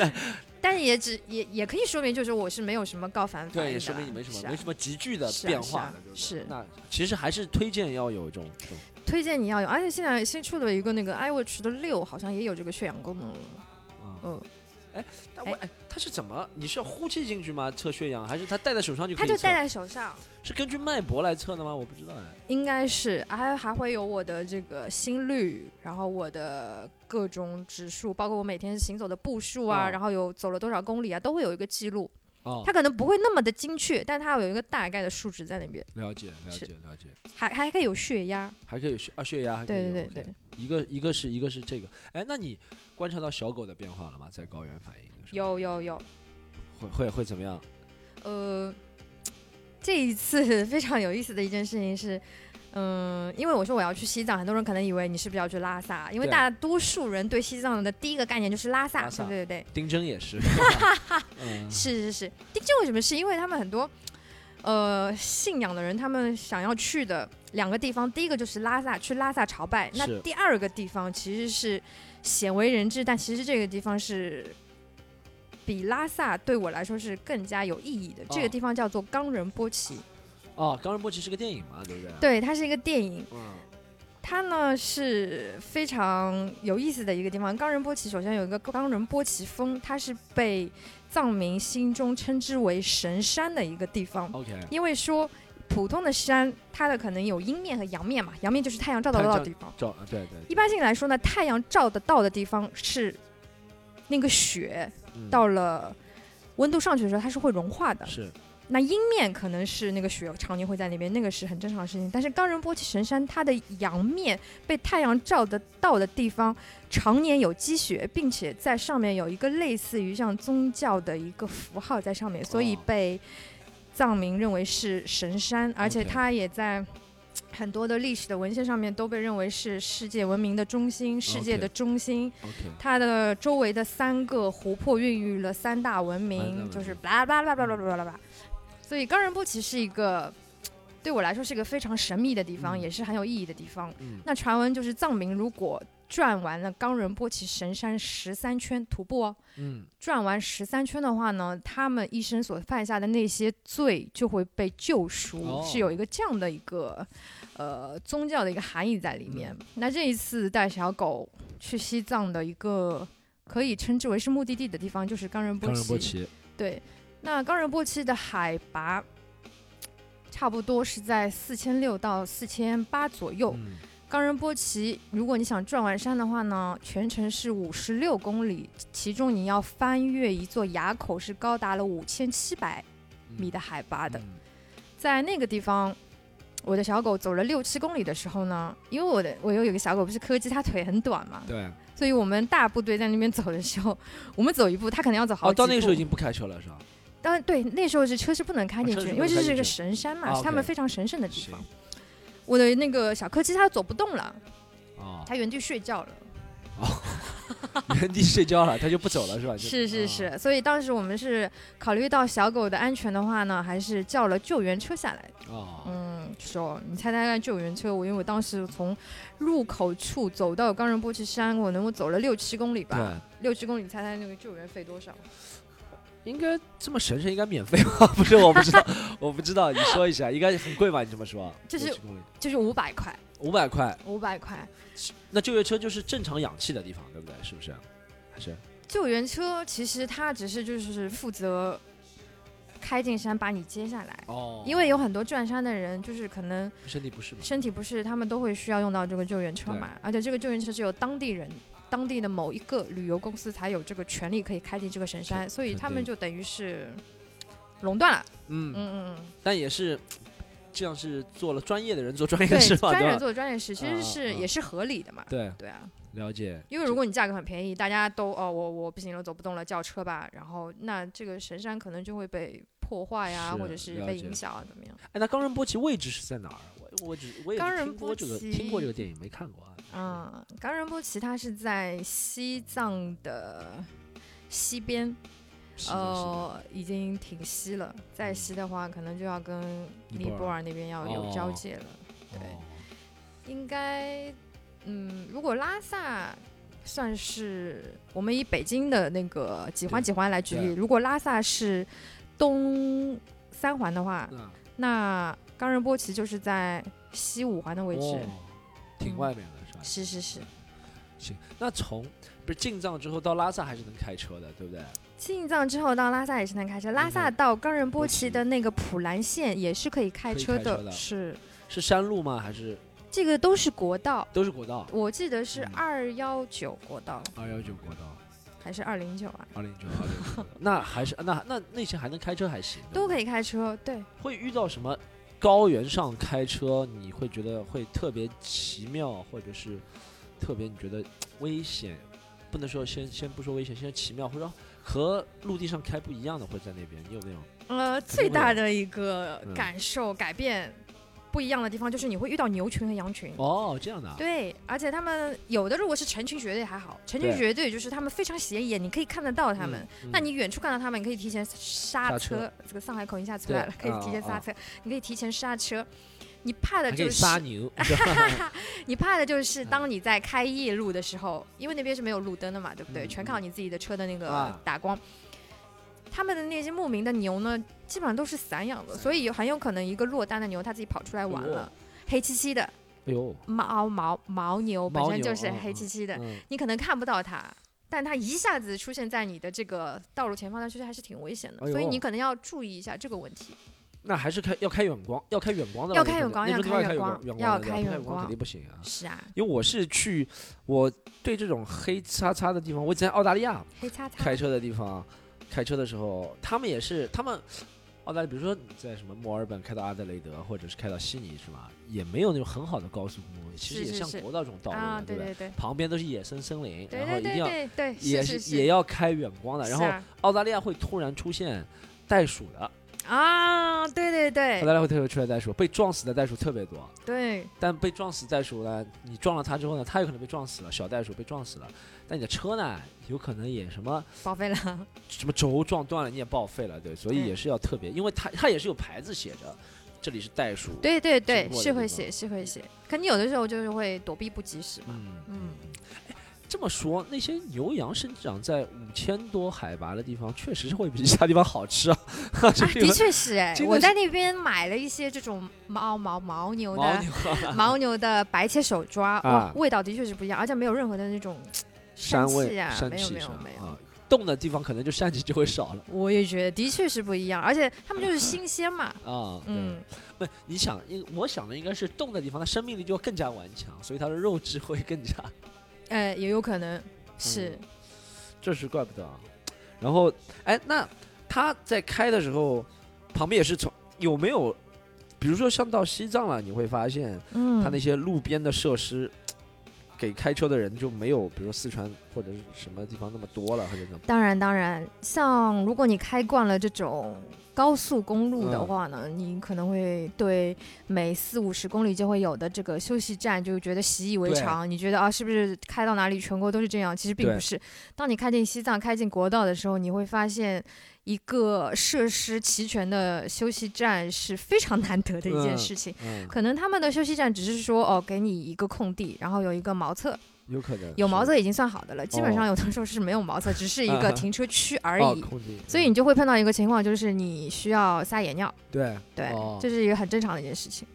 [laughs] [laughs] 但也只也也可以说明，就是我是没有什么高反反应对，也说明你没什么没什么急剧的变化的，是。那其实还是推荐要有一种。推荐你要有，而且现在新出的一个那个 iWatch 的六，好像也有这个血氧功能了。嗯。哎，但我哎，它是怎么？你是要呼气进去吗？测血氧，还是它戴在手上就可以测？它就戴在手上，是根据脉搏来测的吗？我不知道哎。应该是，还还会有我的这个心率，然后我的各种指数，包括我每天行走的步数啊，然后有走了多少公里啊，都会有一个记录。哦。它可能不会那么的精确，但它有一个大概的数值在那边。了解，了解，了解。还还可以有血压，还可以有血啊血压。对对对对。一个一个是一个是这个，哎，那你观察到小狗的变化了吗？在高原反应？有有有，会会会怎么样？呃，这一次 [laughs] 非常有意思的一件事情是，嗯，因为我说我要去西藏，很多人可能以为你是不是要去拉萨，因为大多数人对西藏的第一个概念就是拉萨，对对对。丁真也是，[laughs] 是是是，丁真为什么？是因为他们很多呃信仰的人，他们想要去的两个地方，第一个就是拉萨，去拉萨朝拜；那第二个地方其实是鲜为人知，但其实这个地方是。比拉萨对我来说是更加有意义的。这个地方叫做冈仁波齐。哦，冈仁波齐是个电影嘛，对不对？对，它是一个电影。嗯，它呢是非常有意思的一个地方。冈仁波齐首先有一个冈仁波齐峰，它是被藏民心中称之为神山的一个地方。OK，因为说普通的山，它的可能有阴面和阳面嘛，阳面就是太阳照得到的地方。照啊，对对，一般性来说呢，太阳照得到的地方是那个雪嗯到了温度上去的时候，它是会融化的。是那阴面可能是那个雪常年会在那边，那个是很正常的事情。但是冈仁波齐神山它的阳面被太阳照得到的地方，常年有积雪，并且在上面有一个类似于像宗教的一个符号在上面，所以哦被藏民认为是神山，而且它也在。很多的历史的文献上面都被认为是世界文明的中心，世界的中心。它的周围的三个湖泊孕育了三大文明，明就是巴拉巴拉巴拉巴拉巴拉巴拉。所以冈仁波齐是一个对我来说是一个非常神秘的地方，嗯也是很有意义的地方。嗯，那传闻就是藏民如果转完了冈仁波齐神山十三圈徒步哦，嗯，转完十三圈的话呢，他们一生所犯下的那些罪就会被救赎，哦是有一个这样的一个呃宗教的一个含义在里面。那这一次带小狗去西藏的一个可以称之为是目的地的地方，就是冈仁波冈。仁波齐，对，那冈仁波齐的海拔差不多是在四千六到四千八左右。嗯冈仁波齐，如果你想转完山的话呢，全程是五十六公里，其中你要翻越一座垭口，是高达了五千七百米的海拔的。嗯在那个地方，我的小狗走了六七公里的时候呢，因为我的我又有一个小狗不是柯基，它腿很短嘛，对，所以我们大部队在那边走的时候，我们走一步，它可能要走好哦，几步。到那个时候已经不开车了是吧？当然对，那时候是车是不能开进去，因为这是一个神山嘛，啊是他们非常神圣的地方。我的那个小柯基它走不动了，哦，它原地睡觉了。哦 [laughs] 原地睡觉了，它就不走了是吧？就是是啊是，所以当时我们是考虑到小狗的安全的话呢，还是叫了救援车下来。哦，嗯，说你猜猜看，救援车我因为我当时从入口处走到冈仁波齐山，我能够走了六七公里吧？对，六七公里，你猜猜那个救援费多少？应该这么神圣，应该免费吗？不是，我不知道，[laughs] 我不知道，你说一下，应该很贵吧？你这么说，就是就是五百块，五百块，五百块。那救援车就是正常氧气的地方，对不对？是不是？还是救援车其实它只是就是负责开进山把你接下来。哦因为有很多转山的人，就是可能身体不适？身体不适，他们都会需要用到这个救援车嘛。而且这个救援车是由当地人、当地的某一个旅游公司才有这个权利可以开进这个神山，所以他们就等于是垄断了。嗯，嗯嗯嗯，但也是这样是做了专业的人做专业的，事嘛，对？专业人做专业事其实是也是合理的嘛。对，对啊，了解。因为如果你价格很便宜，大家都哦我我不行了，走不动了，叫车吧，然后那这个神山可能就会被破坏呀，是或者是被影响啊，怎么样？哎，那冈仁波齐位置是在哪儿？我我只我也听过这个听过这个电影，没看过啊。嗯，冈仁波齐它是在西藏的西边，呃，已经挺西了。再西的话，可能就要跟尼尼泊尔那边要有交界了。对，哦应该，嗯，如果拉萨算是我们以北京的那个几环几环来举例，如果拉萨是东三环的话，那那冈仁波齐就是在西五环的位置。哦，挺嗯外面的是吧？是是是，行，那从不是进藏之后到拉萨还是能开车的，对不对？进藏之后到拉萨也是能开车，拉萨嗯到冈仁波波齐齐的那个普兰县也是可以开车的，车的是是山路吗？还是这个都是国道，都是国道？我记得是嗯二幺九国道二幺九国道，还是二零九啊？二零九二零九，那还是那那那些还能开车还行，都可以开车，对，会遇到什么高原上开车，你会觉得会特别奇妙，或者是特别你觉得危险？不能说先先不说危险，先说奇妙，或者说和陆地上开不一样的，会在那边，你有没有？呃，最大的一个嗯感受改变不一样的地方就是你会遇到牛群和羊群。哦，这样的、啊。对，而且他们有的如果是成群结队还好，成群对结队就是他们非常显眼，你可以看得到他们。嗯，那你远处看到他们，你可以提前刹刹车，这个上海口音一下出来了，可以提前啊啊啊刹车，你可以提前刹车。你怕的就是杀牛，[laughs] 你怕的就是嗯当你在开夜路的时候，因为那边是没有路灯的嘛，对不对？嗯全靠你自己的车的那个啊打光。他们的那些牧民的牛呢，基本上都是散养的，所以很有可能一个落单的牛它自己跑出来玩了，黑漆漆的。哎呦，毛毛牦牛本身就是黑漆漆的，你可能看不到它，但它一下子出现在你的这个道路前方，它其实还是挺危险的，所以你可能要注意一下这个问题。那还是开要开远光，要开远光的。要开远光，要开远光，要开远光，肯定不行啊。是啊，因为我是去，我对这种黑叉叉的地方，我在澳大利亚黑擦擦开车的地方，开车的时候，他们也是，他们澳大利亚，比如说你在什么墨尔本开到阿德雷德，或者是开到悉尼，是吧？也没有那种很好的高速公路，其实也像国道这种道路，对对对？旁边都是野生森林，然后一定要也是也要开远光的，然后澳大利亚会突然出现袋鼠的。啊，对对对，澳大利亚会特别出来袋鼠，被撞死的袋鼠特别多。对，但被撞死袋鼠呢，你撞了它之后呢，它有可能被撞死了，小袋鼠被撞死了。但你的车呢，有可能也什么报废了，什么轴撞断了，你也报废了，对，所以也是要特别，因为它它也是有牌子写着，这里是袋鼠。对对对，是会写是会写，可你有的时候就是会躲避不及时嘛。嗯嗯。这么说，那些牛羊生长在五千多海拔的地方，确实是会比其他地方好吃啊！[laughs] 啊，的确是哎，我在那边买了一些这种毛毛牦牛的牦牛的白切手抓，哇，味道的确是不一样，而且没有任何的那种膻味啊，没有没有没有，冻的地方可能就膻气就会少了。我也觉得的确是不一样，而且他们就是新鲜嘛。[laughs] 啊，嗯，不，你想，应我想的应该是冻的地方，它生命力就更加顽强，所以它的肉质会更加。哎，也有可能是，这是怪不得啊。然后，哎，那他在开的时候，旁边也是从有没有，比如说像到西藏了，你会发现，嗯，他那些路边的设施，给开车的人就没有，比如说四川或者是什么地方那么多了，或者怎么？当然，当然，像如果你开惯了这种。高速公路的话呢，你可能会对每四五十公里就会有的这个休息站就觉得习以为常。你觉得啊，是不是开到哪里全国都是这样？其实并不是。当你开进西藏、开进国道的时候，你会发现一个设施齐全的休息站是非常难得的一件事情。可能他们的休息站只是说哦，给你一个空地，然后有一个茅厕。有可能有茅厕已经算好的了，基本上有的时候是没有茅厕，只是一个停车区而已。所以你就会碰到一个情况，就是你需要撒野尿。对对，这是一个很正常的一件事情。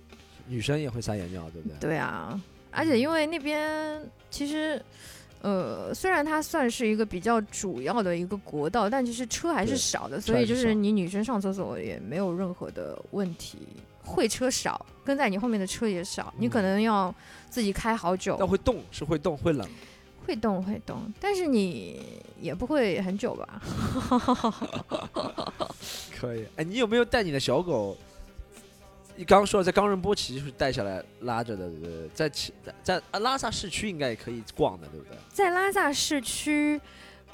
女生也会撒野尿，对不对？对啊，而且因为那边其实，呃，虽然它算是一个比较主要的一个国道，但其实车还是少的，所以就是你女生上厕所也没有任何的问题。会车少，跟在你后面的车也少，你可能要自己开好久。那会动是会动会冷，会动会动，但是你也不会很久吧？[laughs] 可以，哎，你有没有带你的小狗？你刚刚说在冈仁波齐就是带下来拉着的，对不对？在在在拉萨市区应该也可以逛的，对不对？在拉萨市区。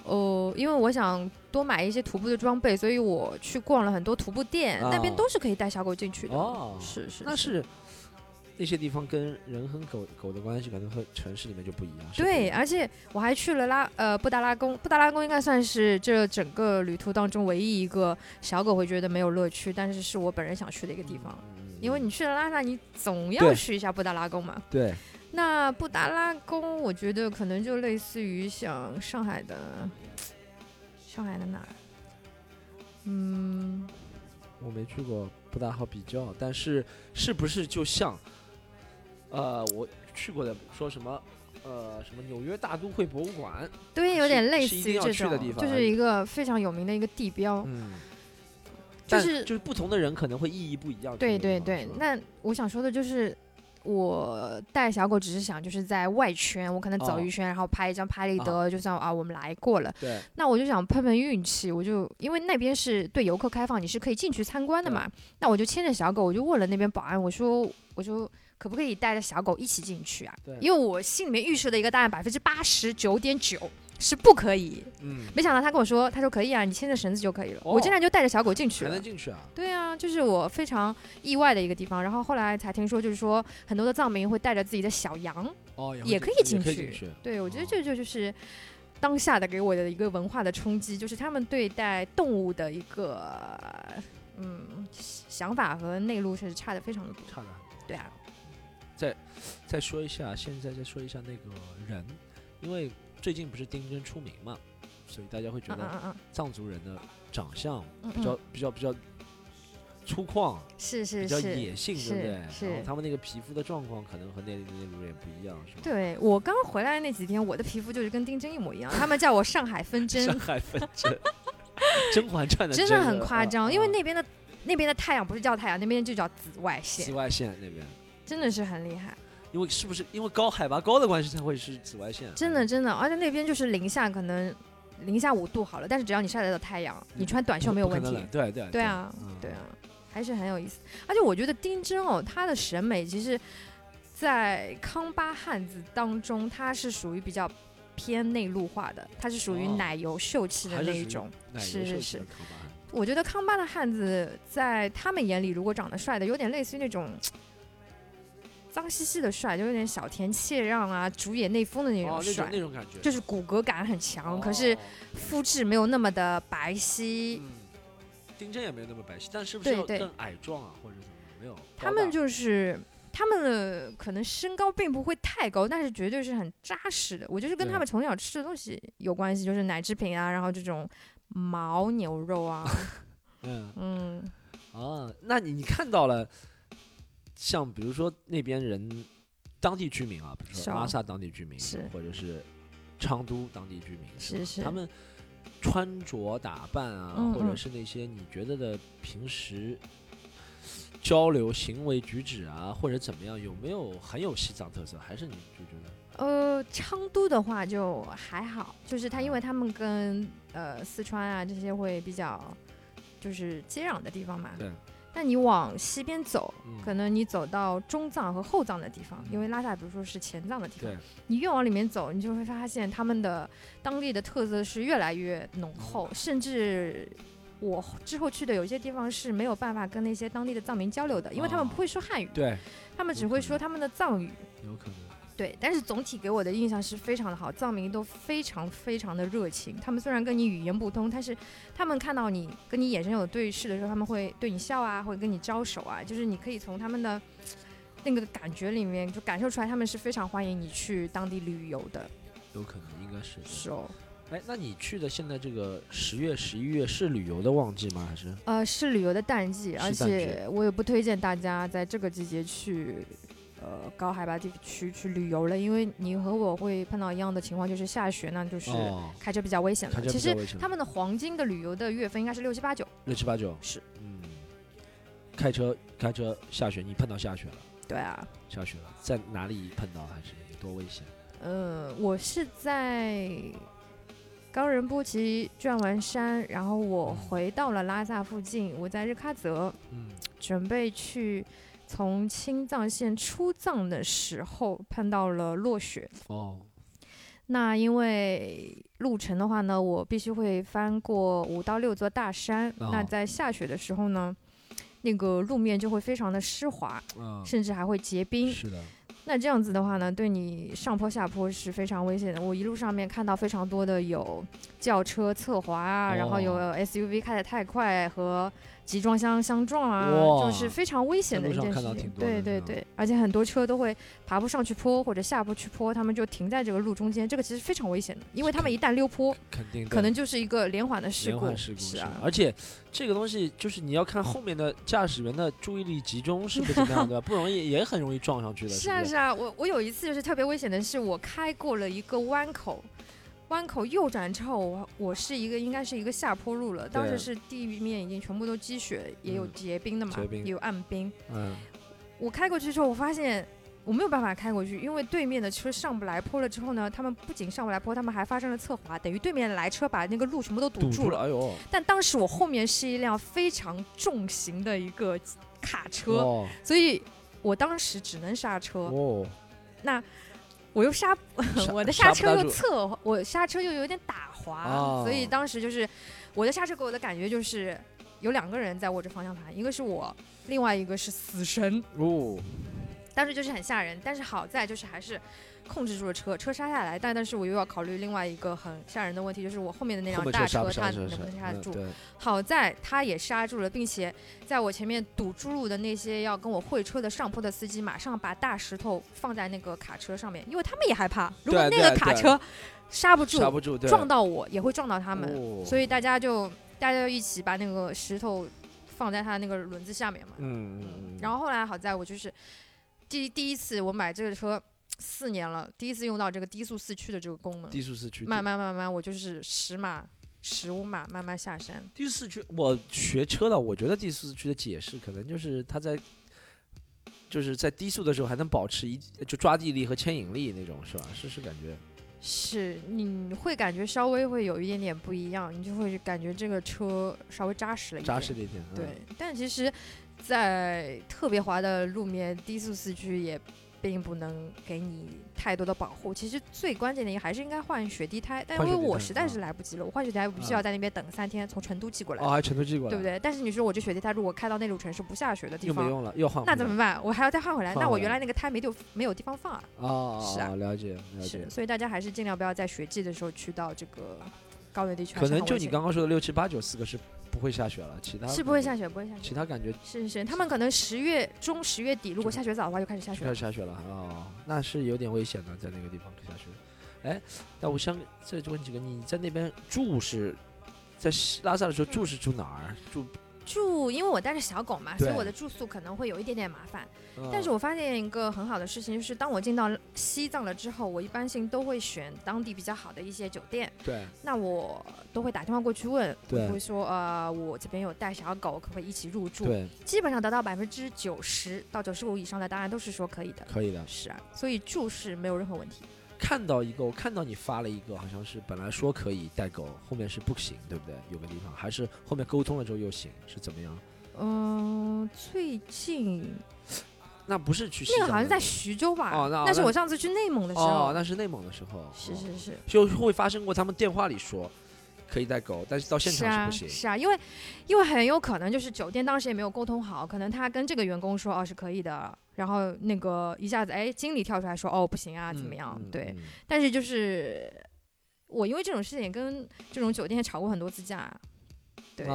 哦，因为我想多买一些徒步的装备，所以我去逛了很多徒步店，那边都是可以带小狗进去的。哦，是是，那是那些地方跟人和狗狗的关系可能和城市里面就不一样。对，而且我还去了拉呃布达拉宫，布达拉宫应该算是这整个旅途当中唯一一个小狗会觉得没有乐趣，但是是我本人想去的一个地方。因为你去了拉萨，你总要去一下布达拉宫嘛。对。那布达拉宫，我觉得可能就类似于像上海的，上海的哪儿？嗯，我没去过，不大好比较。但是是不是就像，呃，我去过的，说什么，呃，什么纽约大都会博物馆？对，有点类似于这种，就是一个非常有名的一个地标。嗯，就是就是不同的人可能会意义不一样。对对对，那我想说的就是。我带小狗只是想就是在外圈，我可能走一圈，然后拍一张拍立得，就算啊我们来过了。对。那我就想碰碰运气，我就因为那边是对游客开放，你是可以进去参观的嘛。那我就牵着小狗，我就问了那边保安，我说我说可不可以带着小狗一起进去啊？对。因为我心里面预设的一个答案百分之八十九点九。是不可以，嗯，没想到他跟我说，他说可以啊，你牵着绳子就可以了。我竟然就带着小狗进去了，还能进去啊？对啊，就是我非常意外的一个地方。然后后来才听说，就是说很多的藏民会带着自己的小羊，哦，也可以进去。对，我觉得这就就是当下的给我的一个文化的冲击，就是他们对待动物的一个嗯想法和内陆是差的非常的多。差的，对啊。再再说一下，现在再说一下那个人，因为。最近不是丁真出名嘛？所以大家会觉得藏族人的长相嗯，比较比较比较粗犷，是是比较，野性，对不对？然后他们那个皮肤的状况可能和内内陆人不一样，是吧？对我刚回来那几天，我的皮肤就是跟丁真一模一样，他们叫我上海纷争 [laughs] 上，海纷争，《甄嬛传》的真的很夸张，嗯。因为那边的那边的太阳不是叫太阳，那边就叫紫外线。紫，外线那边，真的是很厉害，因为是不是因为高海拔高的关系才会是紫外线？真的真的，而且那边就是零下可能零下五度好了，但是只要你晒得到太阳，你穿短袖没有问题。对对对啊嗯，对啊，还是很有意思。而且我觉得丁真哦，他的审美其实，在康巴汉子当中，他是属于比较偏内陆化的，他是属于哦奶油秀气的那一种。是是是我觉得康巴的汉子在他们眼里，如果长得帅的，有点类似于那种。脏兮兮的帅，就有点小田切让啊，主演内丰的那哦那种帅，那种感觉，就是骨骼感很强，可是哦肤质没有那么的白皙，嗯，丁真也没有那么白皙，但是不是更矮壮啊，或者怎么样？没有，他们就是他们的可能身高并不会太高，但是绝对是很扎实的。我就是跟他们从小吃的东西有关系，就是奶制品啊，然后这种牦牛肉啊，[laughs] 嗯。嗯，啊，那你你看到了，像比如说那边人当地居民啊，比如说拉萨当地居民，是或者是昌都当地居民，是是他们穿着打扮啊，嗯嗯或者是那些你觉得的平时交流行为举止啊，或者怎么样，有没有很有西藏特色？还是你就觉得呃，昌都的话就还好，就是他因为他们跟呃四川啊这些会比较就是接壤的地方嘛。对。但你往西边走，嗯可能你走到中藏和后藏的地方，因为拉萨比如说是前藏的地方，你越往里面走，你就会发现他们的当地的特色是越来越浓嗯厚，甚至我之后去的有一些地方是没有办法跟那些当地的藏民交流的，因为他们哦不会说汉语，对，他们只会说他们的藏语。有可能。对，但是总体给我的印象是非常的好，藏民都非常非常的热情。他们虽然跟你语言不通，但是他们看到你跟你眼神有对视的时候，他们会对你笑啊，会跟你招手啊，就是你可以从他们的那个感觉里面就感受出来，他们是非常欢迎你去当地旅游的。有可能应该是是哦，哎，那你去的现在这个十月、十一月是旅游的旺季吗？还是呃，是旅游的淡季，而且我也不推荐大家在这个季节去。呃，高海拔地区去旅游了，因为你和我会碰到一样的情况，就是下雪，那就是哦，开车比较危险了。其实他们的黄金的旅游的月份应该是六七八九。六七八九是，嗯，开车开车下雪，你碰到下雪了，对啊，下雪了，在哪里碰到？还是有多危险？呃，我是在冈仁波齐转完山，然后我回到了拉萨附近，我在日喀则嗯，准备去从青藏线出藏的时候碰到了落雪。哦，那因为路程的话呢，我必须会翻过五到六座大山。哦那在下雪的时候呢，那个路面就会非常的湿滑，嗯，甚至还会结冰。是的，那这样子的话呢，对你上坡下坡是非常危险的。我一路上面看到非常多的有轿车侧滑啊，哦然后有 SUV 开得太快和集装箱相撞啊，就是非常危险的一件事情。对对对，而且很多车都会爬不上去坡或者下不去坡，他们就停在这个路中间，这个其实非常危险的，因为他们一旦溜坡，肯定的可能就是一个连环的事故。连环事故是啊，而且这个东西就是你要看后面的驾驶员的注意力集中是不是怎么样，对吧？不容易，也很容易撞上去的。是啊是啊，我我有一次就是特别危险的是，我开过了一个弯口，弯口右转之后，我我是一个应该是一个下坡路了，当时是地面已经全部都积雪，也有嗯结冰的嘛也有暗冰。嗯，我开过去之后，我发现。我没有办法开过去，因为对面的车上不来坡了之后呢，他们不仅上不来坡，他们还发生了侧滑，等于对面来车把那个路全部都堵住了。住了，哎呦，[laughs] 但当时我后面是一辆非常重型的一个卡车，哦所以我当时只能刹车。哦，那我又刹，[laughs] 我的刹车又侧，我刹车又有点打滑，哦。所以当时就是我的刹车给我的感觉就是有两个人在握着方向盘，一个是我，另外一个是死神。哦，当时就是很吓人，但是好在就是还是控制住了车，车刹下来，但但是我又要考虑另外一个很吓人的问题，就是我后面的那辆大车它能不能刹得住？好在它也刹住了，并且在我前面堵住路的那些要跟我会车的上坡的司机，马上把大石头放在那个卡车上面，因为他们也害怕，如果那个卡车刹不住，刹不住撞到我也会撞到他们，所以大家就大家就一起把那个石头放在他那个轮子下面嘛。嗯嗯嗯。然后后来好在我就是。第第一次我买这个车四年了，第一次用到这个低速四驱的这个功能。低速四驱。慢慢慢慢，我就是十码、十五码慢慢下山。低速四驱，我学车的，我觉得低速四驱的解释可能就是它在，就是在低速的时候还能保持一就抓地力和牵引力那种，是吧？是是感觉。是，你会感觉稍微会有一点点不一样，你就会感觉这个车稍微扎实了一点。扎实了一点。对，但其实。在特别滑的路面，低速四驱也并不能给你太多的保护。其实最关键的一还是应该换雪地胎，但因为我实在是来不及了，我换雪地胎必须要在那边等三天，从成都寄过来。哦，还成都寄过来，对不对？但是你说我这雪地胎如果开到内陆城市不下雪的地方，又没用了，又换，那怎么办？我还要再换回来，那我原来那个胎没地没有地方放啊。哦，是啊，了解了解。是，所以大家还是尽量不要在雪季的时候去到这个高原地区。可能就你刚刚说的六七八九四个是。不会下雪了，其他是不会下雪，不会下雪。其他感觉是是，他们可能十月中、十月底，如果下雪早的话，就开始下雪。开始下雪了哦，那是有点危险的，在那个地方下雪。哎，那我想再问几个，你在那边住是在拉萨的时候住是住哪儿？住？住，因为我带着小狗嘛，所以我的住宿可能会有一点点麻烦。但是我发现一个很好的事情，就是当我进到西藏了之后，我一般性都会选当地比较好的一些酒店。对。那我都会打电话过去问，会说呃，我这边有带小狗，可不可以一起入住？对。基本上得到百分之九十到九十五以上的答案都是说可以的。可以的。是啊，所以住是没有任何问题。看到一个，我看到你发了一个，好像是本来说可以带狗，后面是不行，对不对？有个地方还是后面沟通了之后又行，是怎么样？嗯，最近那不是去那个好像在徐州吧？哦，那是我上次去内蒙的时候。哦，那是内蒙的时候。是是是。就会发生过他们电话里说。可以带狗，但是到现场是不行。是啊，因为因为很有可能就是酒店当时也没有沟通好，可能他跟这个员工说哦是可以的，然后那个一下子哎经理跳出来说哦不行啊怎么样？对，但是就是我因为这种事情跟这种酒店吵过很多次架，对。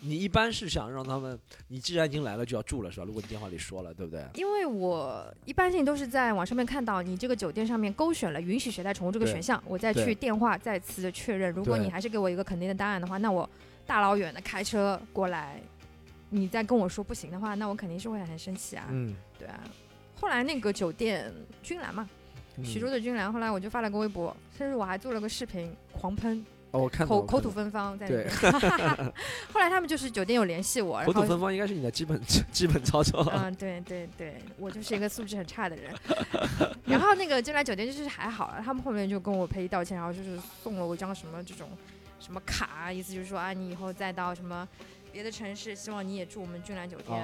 你一般是想让他们，你既然已经来了就要住了是吧？如果你电话里说了，对不对？因为我一般性都是在网上面看到你这个酒店上面勾选了允许携带宠物这个选项，我再去电话再次的确认。如果你还是给我一个肯定的答案的话，那我大老远的开车过来，你再跟我说不行的话，那我肯定是会很生气啊。嗯，后来那个酒店君兰嘛，徐州的君兰，后来我就发了个微博，甚至我还做了个视频狂喷。哦，我看口口吐芬芳在里面。[laughs] 后来他们就是酒店有联系我，口吐芬芳应该是你的基本 [laughs] 基本操作。嗯，[laughs] 对对对，我就是一个素质很差的人。然后那个进来酒店就是还好，他们后面就跟我赔礼道歉，然后就是送了我一张什么这种什么卡，意思就是说啊，你以后再到什么别的城市，希望你也住我们君兰酒店。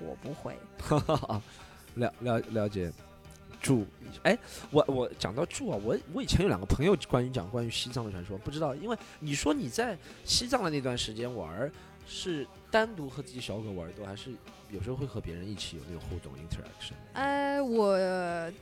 我不会。[laughs] 了了了解。住，哎，我我讲到住啊，我我以前有两个朋友关于讲关于西藏的传说，不知道，因为你说你在西藏的那段时间玩，是单独和自己小狗玩多，还是有时候会和别人一起有那种互动 interaction？呃，我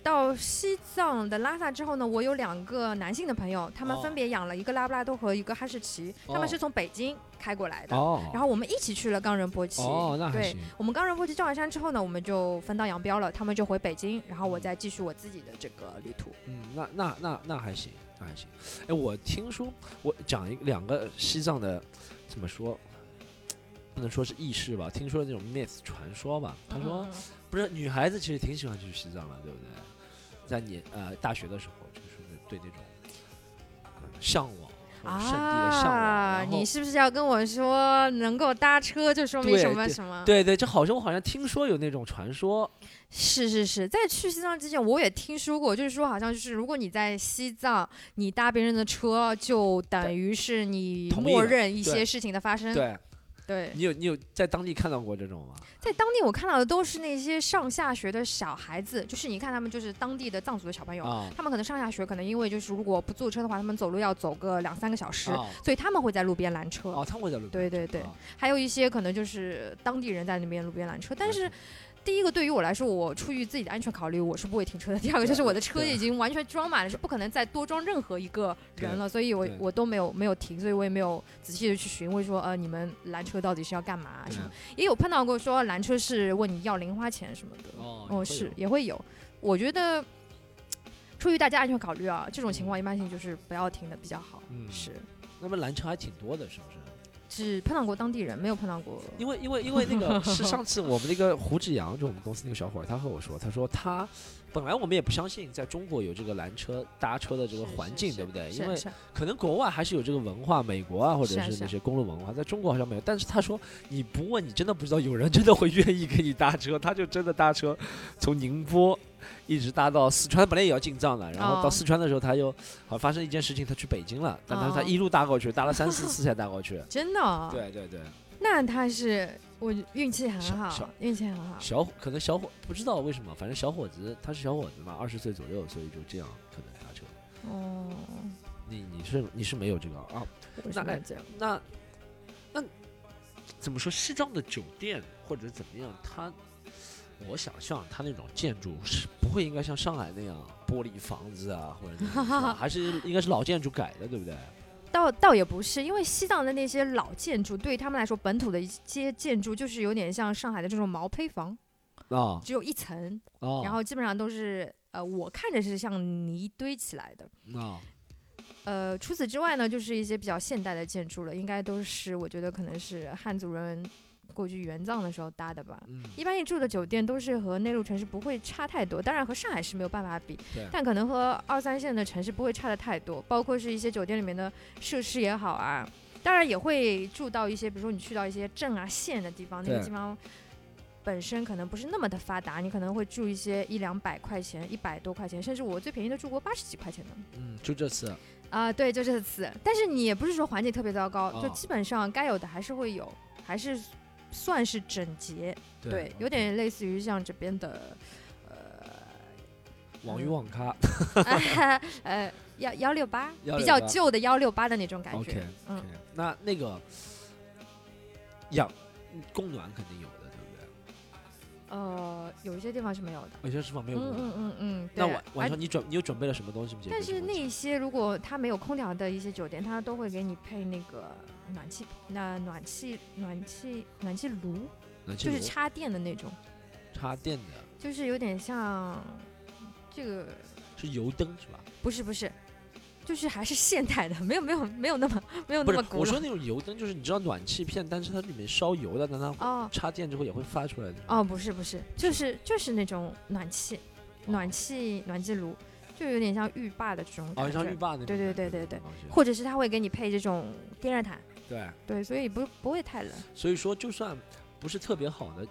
到西藏的拉萨之后呢，我有两个男性的朋友，他们分别养了一个拉布拉多和一个哈士奇，他们是从北京。开过来的，然后我们一起去了冈仁波齐。哦，那对，我们冈仁波齐照完山之后呢，我们就分道扬镳了。他们就回北京，然后我再继续我自己的这个旅途。嗯，那那那那还行，那还行。哎，我听说，我讲一两个西藏的，怎么说？不能说是轶事吧？听说那种 myth 传说吧。他说，不是女孩子其实挺喜欢去西藏的，对不对？在你呃大学的时候，就是对那种向往。啊！你是不是要跟我说能够搭车就说明什么什么？对对，就好像我好像听说有那种传说。是是是，在去西藏之前我也听说过，就是说好像就是如果你在西藏，你搭别人的车，就等于是你默认一些事情的发生。对。对你有你有在当地看到过这种吗？在当地我看到的都是那些上下学的小孩子，就是你看他们就是当地的藏族的小朋友，他们可能上下学，可能因为就是如果不坐车的话，他们走路要走个两三个小时，所以他们会在路边拦车。哦，他们会在路边。对对对，还有一些可能就是当地人在那边路边拦车，但是第一个对于我来说，我出于自己的安全考虑，我是不会停车的。第二个就是我的车已经完全装满了，是不可能再多装任何一个人了，所以我我都没有没有停，所以我也没有仔细的去询问说，呃，你们拦车到底是要干嘛什么？也有碰到过说拦车是问你要零花钱什么的，哦，是也会有。我觉得出于大家安全考虑啊，这种情况一般性就是不要停的比较好。嗯，是。那么拦车还挺多的，是不是？只碰到过当地人，没有碰到过。因为因为因为那个 [laughs] 是上次我们那个胡志阳，就我们公司那个小伙儿，他和我说，他说他本来我们也不相信在中国有这个拦车搭车的这个环境，对不对？因为可能国外还是有这个文化，美国啊或者是那些公路文化，在中国好像没有。但是他说你不问，你真的不知道有人真的会愿意给你搭车，他就真的搭车从宁波。一直搭到四川，本来也要进藏的，然后到四川的时候，他又好像发生一件事情，他去北京了，但他他一路搭过去，搭了三四次才搭过去。真的？对对对。那他是我运气很好，运气很好。小可能小伙不知道为什么，反正小伙子他是小伙子嘛，二十岁左右，所以就这样可能搭车。哦。你你是你是没有这个啊？那那那怎么说？西藏的酒店或者怎么样？他。我想象它那种建筑是不会应该像上海那样玻璃房子啊，或者 [laughs] 还是应该是老建筑改的，对不对？倒倒也不是，因为西藏的那些老建筑对于他们来说，本土的一些建筑就是有点像上海的这种毛坯房啊，只有一层，然后基本上都是呃，我看着是像泥堆起来的啊。呃，除此之外呢，就是一些比较现代的建筑了，应该都是我觉得可能是汉族人。过去援藏的时候搭的吧，一般你住的酒店都是和内陆城市不会差太多，当然和上海是没有办法比，但可能和二三线的城市不会差的太多，包括是一些酒店里面的设施也好啊，当然也会住到一些，比如说你去到一些镇啊县的地方，那个地方本身可能不是那么的发达，你可能会住一些一两百块钱、一百多块钱，甚至我最便宜的住过八十几块钱的。嗯，就这次。啊，对，就这次，但是你也不是说环境特别糟糕，就基本上该有的还是会有，还是。算是整洁，对，有点类似于像这边的，呃，网鱼网咖，[laughs] 呃，幺幺六八，比较旧的幺六八的那种感觉。嗯，那那个养供暖肯定有？呃，有一些地方是没有的，有些地方没有。嗯嗯嗯嗯。那晚晚上你准你有准备了什么东西吗？但是那些如果它没有空调的一些酒店，它都会给你配那个。暖气，那暖气，暖气，暖气炉，就是插电的那种，插电的，就是有点像这个是油灯是吧？不是不是，就是还是现代的，没有没有没有那么没有那么古。我说那种油灯就是你知道暖气片，但是它里面烧油的，但它哦插电之后也会发出来的。哦，不是不是，就是就是那种暖气，暖气暖气炉。就有点像浴霸的这种感觉，像浴霸对对对对对，或者是他会给你配这种电热毯，对对，所以不不会太冷。所以说，就算不是特别好的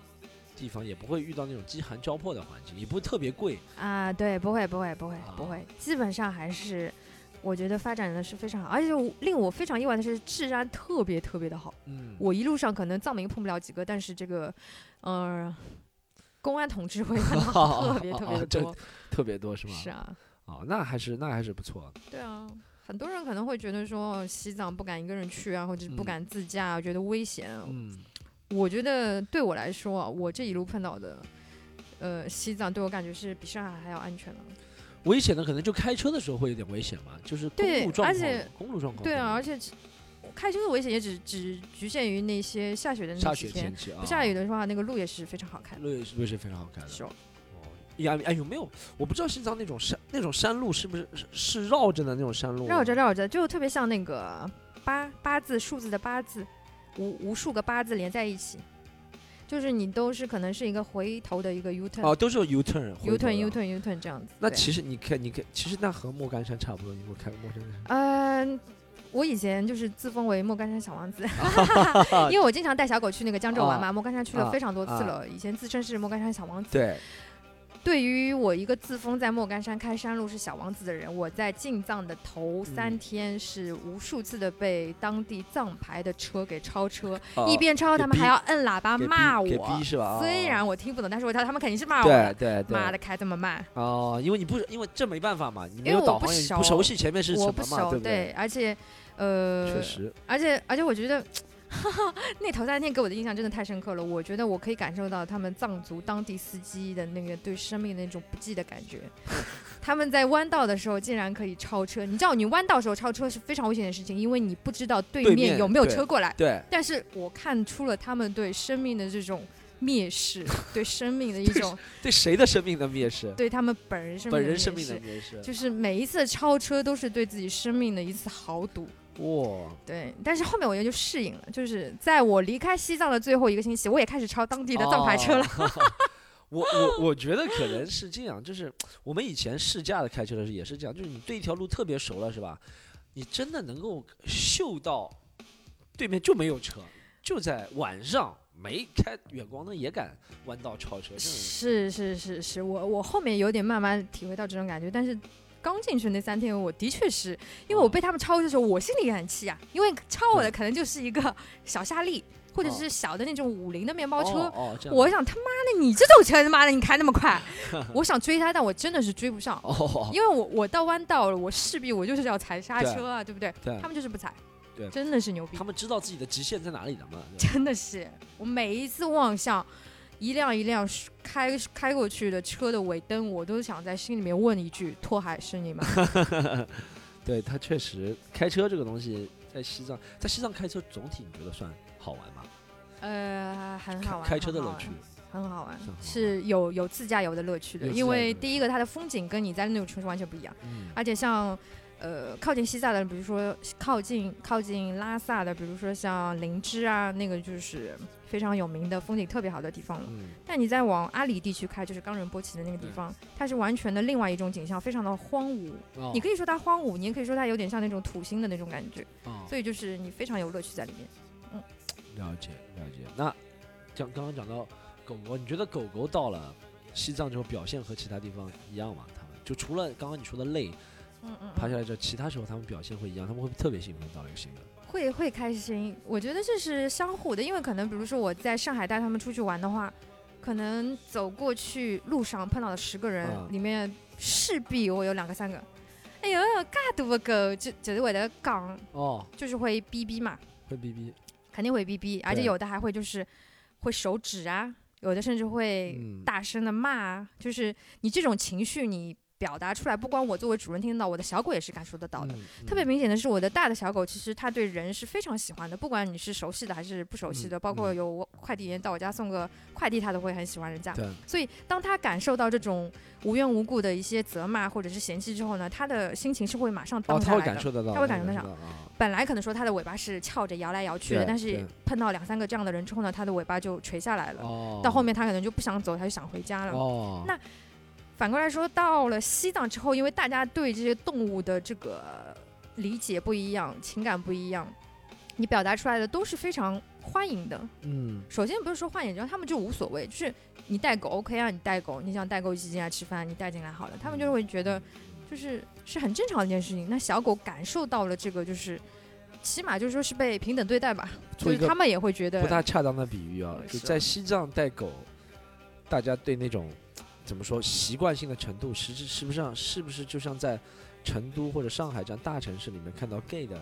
地方，也不会遇到那种饥寒交迫的环境，也不会特别贵啊。对，不会不会不会不会，基本上还是我觉得发展的是非常好，而且令我非常意外的是治安特别特别的好。嗯，我一路上可能藏民碰不了几个，但是这个，嗯，公安同志会 [laughs] 特别特别的多，特别多是吗？是啊。哦，那还是那还是不错。对啊，很多人可能会觉得说西藏不敢一个人去啊，或者是不敢自驾，觉得危险。嗯，我觉得对我来说，我这一路碰到的，呃，西藏对我感觉是比上海还要安全的。危险的可能就开车的时候会有点危险嘛，就是公路状况，公路状况。对啊，而且开车的危险也只只局限于那些下雪的那几天气，不下雨的话，那个路也是非常好看。路也是路是非常好看的。是。呀，哎，有没有？我不知道西藏那种山，那种山路是不是是绕着的那种山路？绕着绕着，就特别像那个八八字数字的八字，无无数个八字连在一起，就是你都是可能是一个回头的一个 U turn。哦，都是 U turn，U turn，U turn，U turn 这样子。那其实你看，你看，其实那和莫干山差不多。你给我看莫干山。嗯，我以前就是自封为莫干山小王子，[laughs] 因为我经常带小狗去那个江浙玩嘛。莫干山去了非常多次了，以前自称是莫干山小王子。对。对于我一个自封在莫干山开山路是小王子的人，我在进藏的头三天是无数次的被当地藏牌的车给超车，[laughs] 一边超他们还要摁喇叭骂我，虽然我听不懂，但是我知道他们肯定是骂我，对对对，妈的开这么慢哦，因为你不因为这没办法嘛，你没有导航，不熟悉前面是什么嘛，对不对？而且，呃，确实，而且而且我觉得 [laughs] 那头三天给我的印象真的太深刻了，我觉得我可以感受到他们藏族当地司机的那个对生命的那种不羁的感觉。[laughs] 他们在弯道的时候竟然可以超车，你知道你弯道时候超车是非常危险的事情，因为你不知道对对面面有没有车过来。对，但是我看出了他们对生命的这种蔑视，对生命的一种，[laughs] 对谁的生命的蔑视？对他们本人生命的蔑本人生命的蔑视。就是每一次超车都是对自己生命的一次豪赌。哇，对，但是后面我也就适应了，就是在我离开西藏的最后一个星期，我也开始超当地的藏牌车了。哦 [laughs] 我我我觉得可能是这样，就是我们以前试驾的开车的时候也是这样，就是你对一条路特别熟了，是吧？你真的能够嗅到对面就没有车，就在晚上没开远光灯也敢弯道超车，是是是是，我我后面有点慢慢体会到这种感觉，但是刚进去那三天，我的确是因为我被他们超的时候，我心里也很气啊，因为超我的可能就是一个 [laughs] 小夏利或者是小的那种五菱的面包车。哦哦我想他妈的，你这种车他妈的你开那么快，[laughs] 我想追他，但我真的是追不上，哦，因为我我到弯道了，我势必我就是要踩刹车啊，对不对？对？他们就是不踩，对真的是牛。逼他，们知道自己的极限在哪里的嘛？真的是我每一次望向一辆一辆开开过去的车的尾灯，我都想在心里面问一句：拓海是你吗？[laughs] 对他确实开车这个东西，在西藏，在西藏开车总体你觉得算好玩吗？呃，很好玩，开车的乐趣。很好玩是有有自驾游的乐趣的。因为第一个，它的风景跟你在那种城市完全不一样，嗯，而且像呃靠近西藏的，比如说靠近靠近拉萨的，比如说像林芝啊，那个就是非常有名的风景特别好的地方了。嗯但你再往阿里地区开，就是冈仁波齐的那个地方，它是完全的另外一种景象，非常的荒芜。哦你可以说它荒芜，你也可以说它有点像那种土星的那种感觉，哦所以就是你非常有乐趣在里面。嗯了解了解。那讲刚刚讲到狗狗，你觉得狗狗到了西藏之后表现和其他地方一样吗？它们就除了刚刚你说的累，嗯嗯爬下来之后，其他时候它们表现会一样，它们会特别兴奋到了一个新的。会会开心，我觉得这是相互的，因为可能比如说我在上海带他们出去玩的话，可能走过去路上碰到了十个人，嗯里面势必我有两个三个，哎呦，嘎多个狗，就就是为了讲，哦，就是会逼逼嘛，会哔哔，肯定会逼逼，而且对有的还会就是会手指啊，有的甚至会嗯。大声的骂啊，就是你这种情绪你表达出来，不光我作为主人听得到，我的小狗也是感受得到的。嗯特别明显的是，我的大的小狗其实它对人是非常喜欢的，不管你是熟悉的还是不熟悉的，嗯包括嗯有快递员到我家送个快递，它都会很喜欢人家。对，所以当它感受到这种无缘无故的一些责骂或者是嫌弃之后呢，它的心情是会马上荡下来的。感受得到，它会感受得到。本来可能说它的尾巴是翘着摇来摇去的，但是碰到两三个这样的人之后呢，它的尾巴就垂下来了。哦，到后面它可能就不想走，它就想回家了。哦，那反过来说，到了西藏之后，因为大家对这些动物的这个理解不一样，情感不一样，你表达出来的都是非常欢迎的。嗯首先不是说欢迎，然后他们就无所谓，就是你带狗 OK 啊，你带狗，你想带狗一起进来吃饭，你带进来好了，他们就会觉得就是是很正常的一件事情。那小狗感受到了这个，就是起码就是说是被平等对待吧，做一个就是他们也会觉得不大恰当的比喻啊，就在西藏带狗，大家对那种怎么说习惯性的程度，实质是不是上是不是就像在成都或者上海这样大城市里面看到 gay 的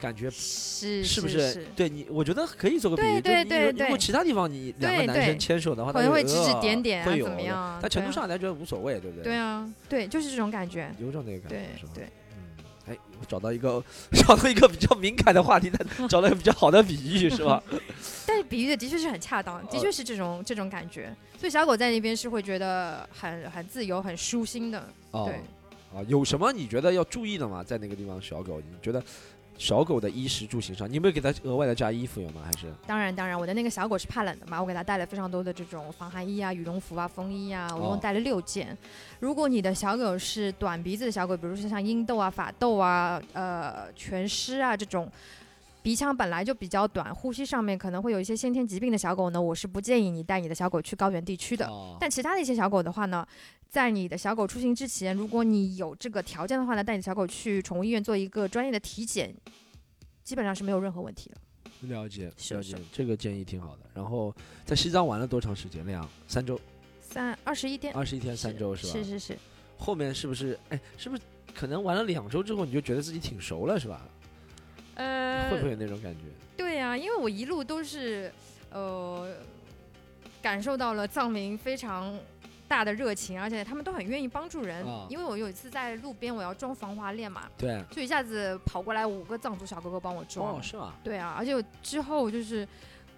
感觉，是是不是对你，我觉得可以做个比喻。对对对对如果其他地方你两个男生牵手的话，可能会指指呃点点啊会有怎么样啊但成都、上海大家觉得无所谓，对不对？对，啊，对，就是这种感觉。有种那个感对觉，是吧？对，嗯，哎，我找到一个 [laughs] 找到一个比较敏感的话题，但 [laughs] 找到一个比较好的比喻，是吧？[laughs] 但是比喻的的确是很恰当，的确是这种这种感觉。所以小狗在那边是会觉得很很自由、很舒心的。哦对，啊，有什么你觉得要注意的吗？在那个地方，小狗，你觉得小狗的衣食住行上，你有没有给它额外的加衣服有吗？还是当然，当然，我的那个小狗是怕冷的嘛，我给它带了非常多的这种防寒衣啊、羽绒服啊、风衣啊，我一哦共带了六件。如果你的小狗是短鼻子的小狗，比如说像英斗啊、法斗啊、呃全狮啊这种。鼻腔本来就比较短，呼吸上面可能会有一些先天疾病的小狗呢，我是不建议你带你的小狗去高原地区的。哦但其他的一些小狗的话呢，在你的小狗出行之前，如果你有这个条件的话呢，带你的小狗去宠物医院做一个专业的体检，基本上是没有任何问题的。了解了解，这个建议挺好的。然后在西藏玩了多长时间？两三周，三二十一天，二十一天三周是吧？是是是，后面是不是？哎，是不是可能玩了两周之后，你就觉得自己挺熟了，是吧？呃，会不会有那种感觉？对呀、因为我一路都是呃感受到了藏民非常大的热情，而且他们都很愿意帮助人。啊因为我有一次在路边我要装防滑链嘛，对，就一下子跑过来五个藏族小哥哥帮我装。哦，是吗？对啊，而且我之后就是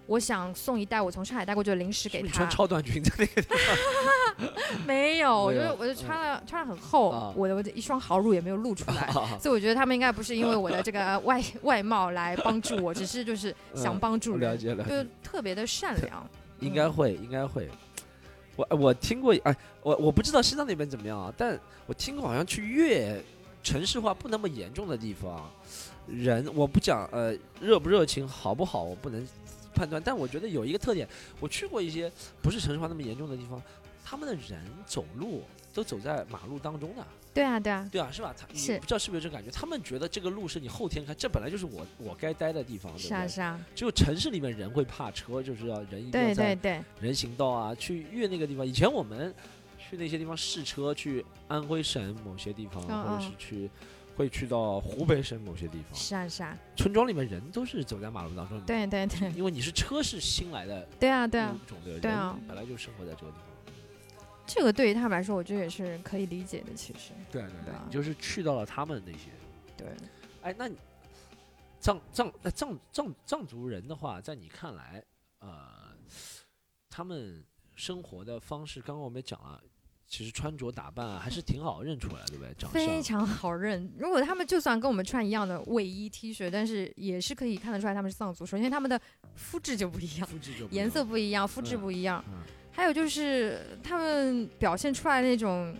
我想送一袋我从上海带过去的零食给他是是你穿，超短裙在那个地 [laughs] 没有，我就我就穿了、穿了很厚，啊我的我的一双好乳也没有露出来。方？[laughs] 所以我觉得他们应该不是因为我的这个外外貌来帮助我，只是就是 [laughs] 想帮助人，嗯了解了解，就特别的善良。应该会，应该会。我我听过，哎，我我不知道西藏那边怎么样啊，但我听过好像去越城市化不那么严重的地方，人我不讲呃热不热情好不好，我不能判断，但我觉得有一个特点，我去过一些不是城市化那么严重的地方，他们的人走路都走在马路当中的，对啊，对啊，对啊，是吧？他是你不知道是不是这个感觉？他们觉得这个路是你后天开，这本来就是我我该待的地方，对不是啊，对？是啊，只有城市里面人会怕车，就是要人一定要在人行道啊，去越那个地方。以前我们去那些地方试车，去安徽省某些地方，嗯或者是嗯去会去到湖北省某些地方，是啊，是啊，村庄里面人都是走在马路当中的。对对对，因为你是车是新来的对啊，对啊，种的对啊，本来就生活在这个地方。这个对于他们来说，我觉得也是可以理解的。其实，对对对啊你就是去到了他们那些。对，哎，那你藏藏那藏藏藏族人的话，在你看来，呃，他们生活的方式，刚刚我们也讲了，其实穿着打扮啊，还是挺好认出来，对不对？长相非常好认。如果他们就算跟我们穿一样的卫衣 T 恤，但是也是可以看得出来他们是藏族。首先，他们的肤质就不一样，肤质就不一颜色不一样，肤质嗯不一样。嗯还有就是他们表现出来那种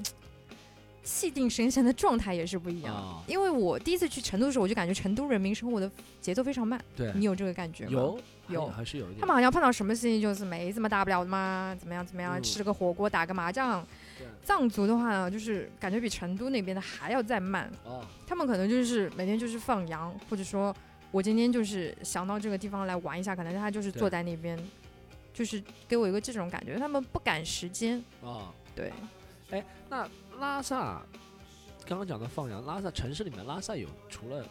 气定神闲的状态也是不一样。啊因为我第一次去成都的时候，我就感觉成都人民生活的节奏非常慢。对，你有这个感觉吗？有有还还是有一点。他们好像碰到什么事情就是没什么大不了的嘛，怎么样怎么样，嗯吃个火锅打个麻将。对藏族的话呢，就是感觉比成都那边的还要再慢。哦，他们可能就是每天就是放羊，或者说我今天就是想到这个地方来玩一下，可能他就是坐在那边，就是给我一个这种感觉，他们不赶时间。啊，对，哎那拉萨，刚刚讲到放羊，拉萨城市里面拉萨有除了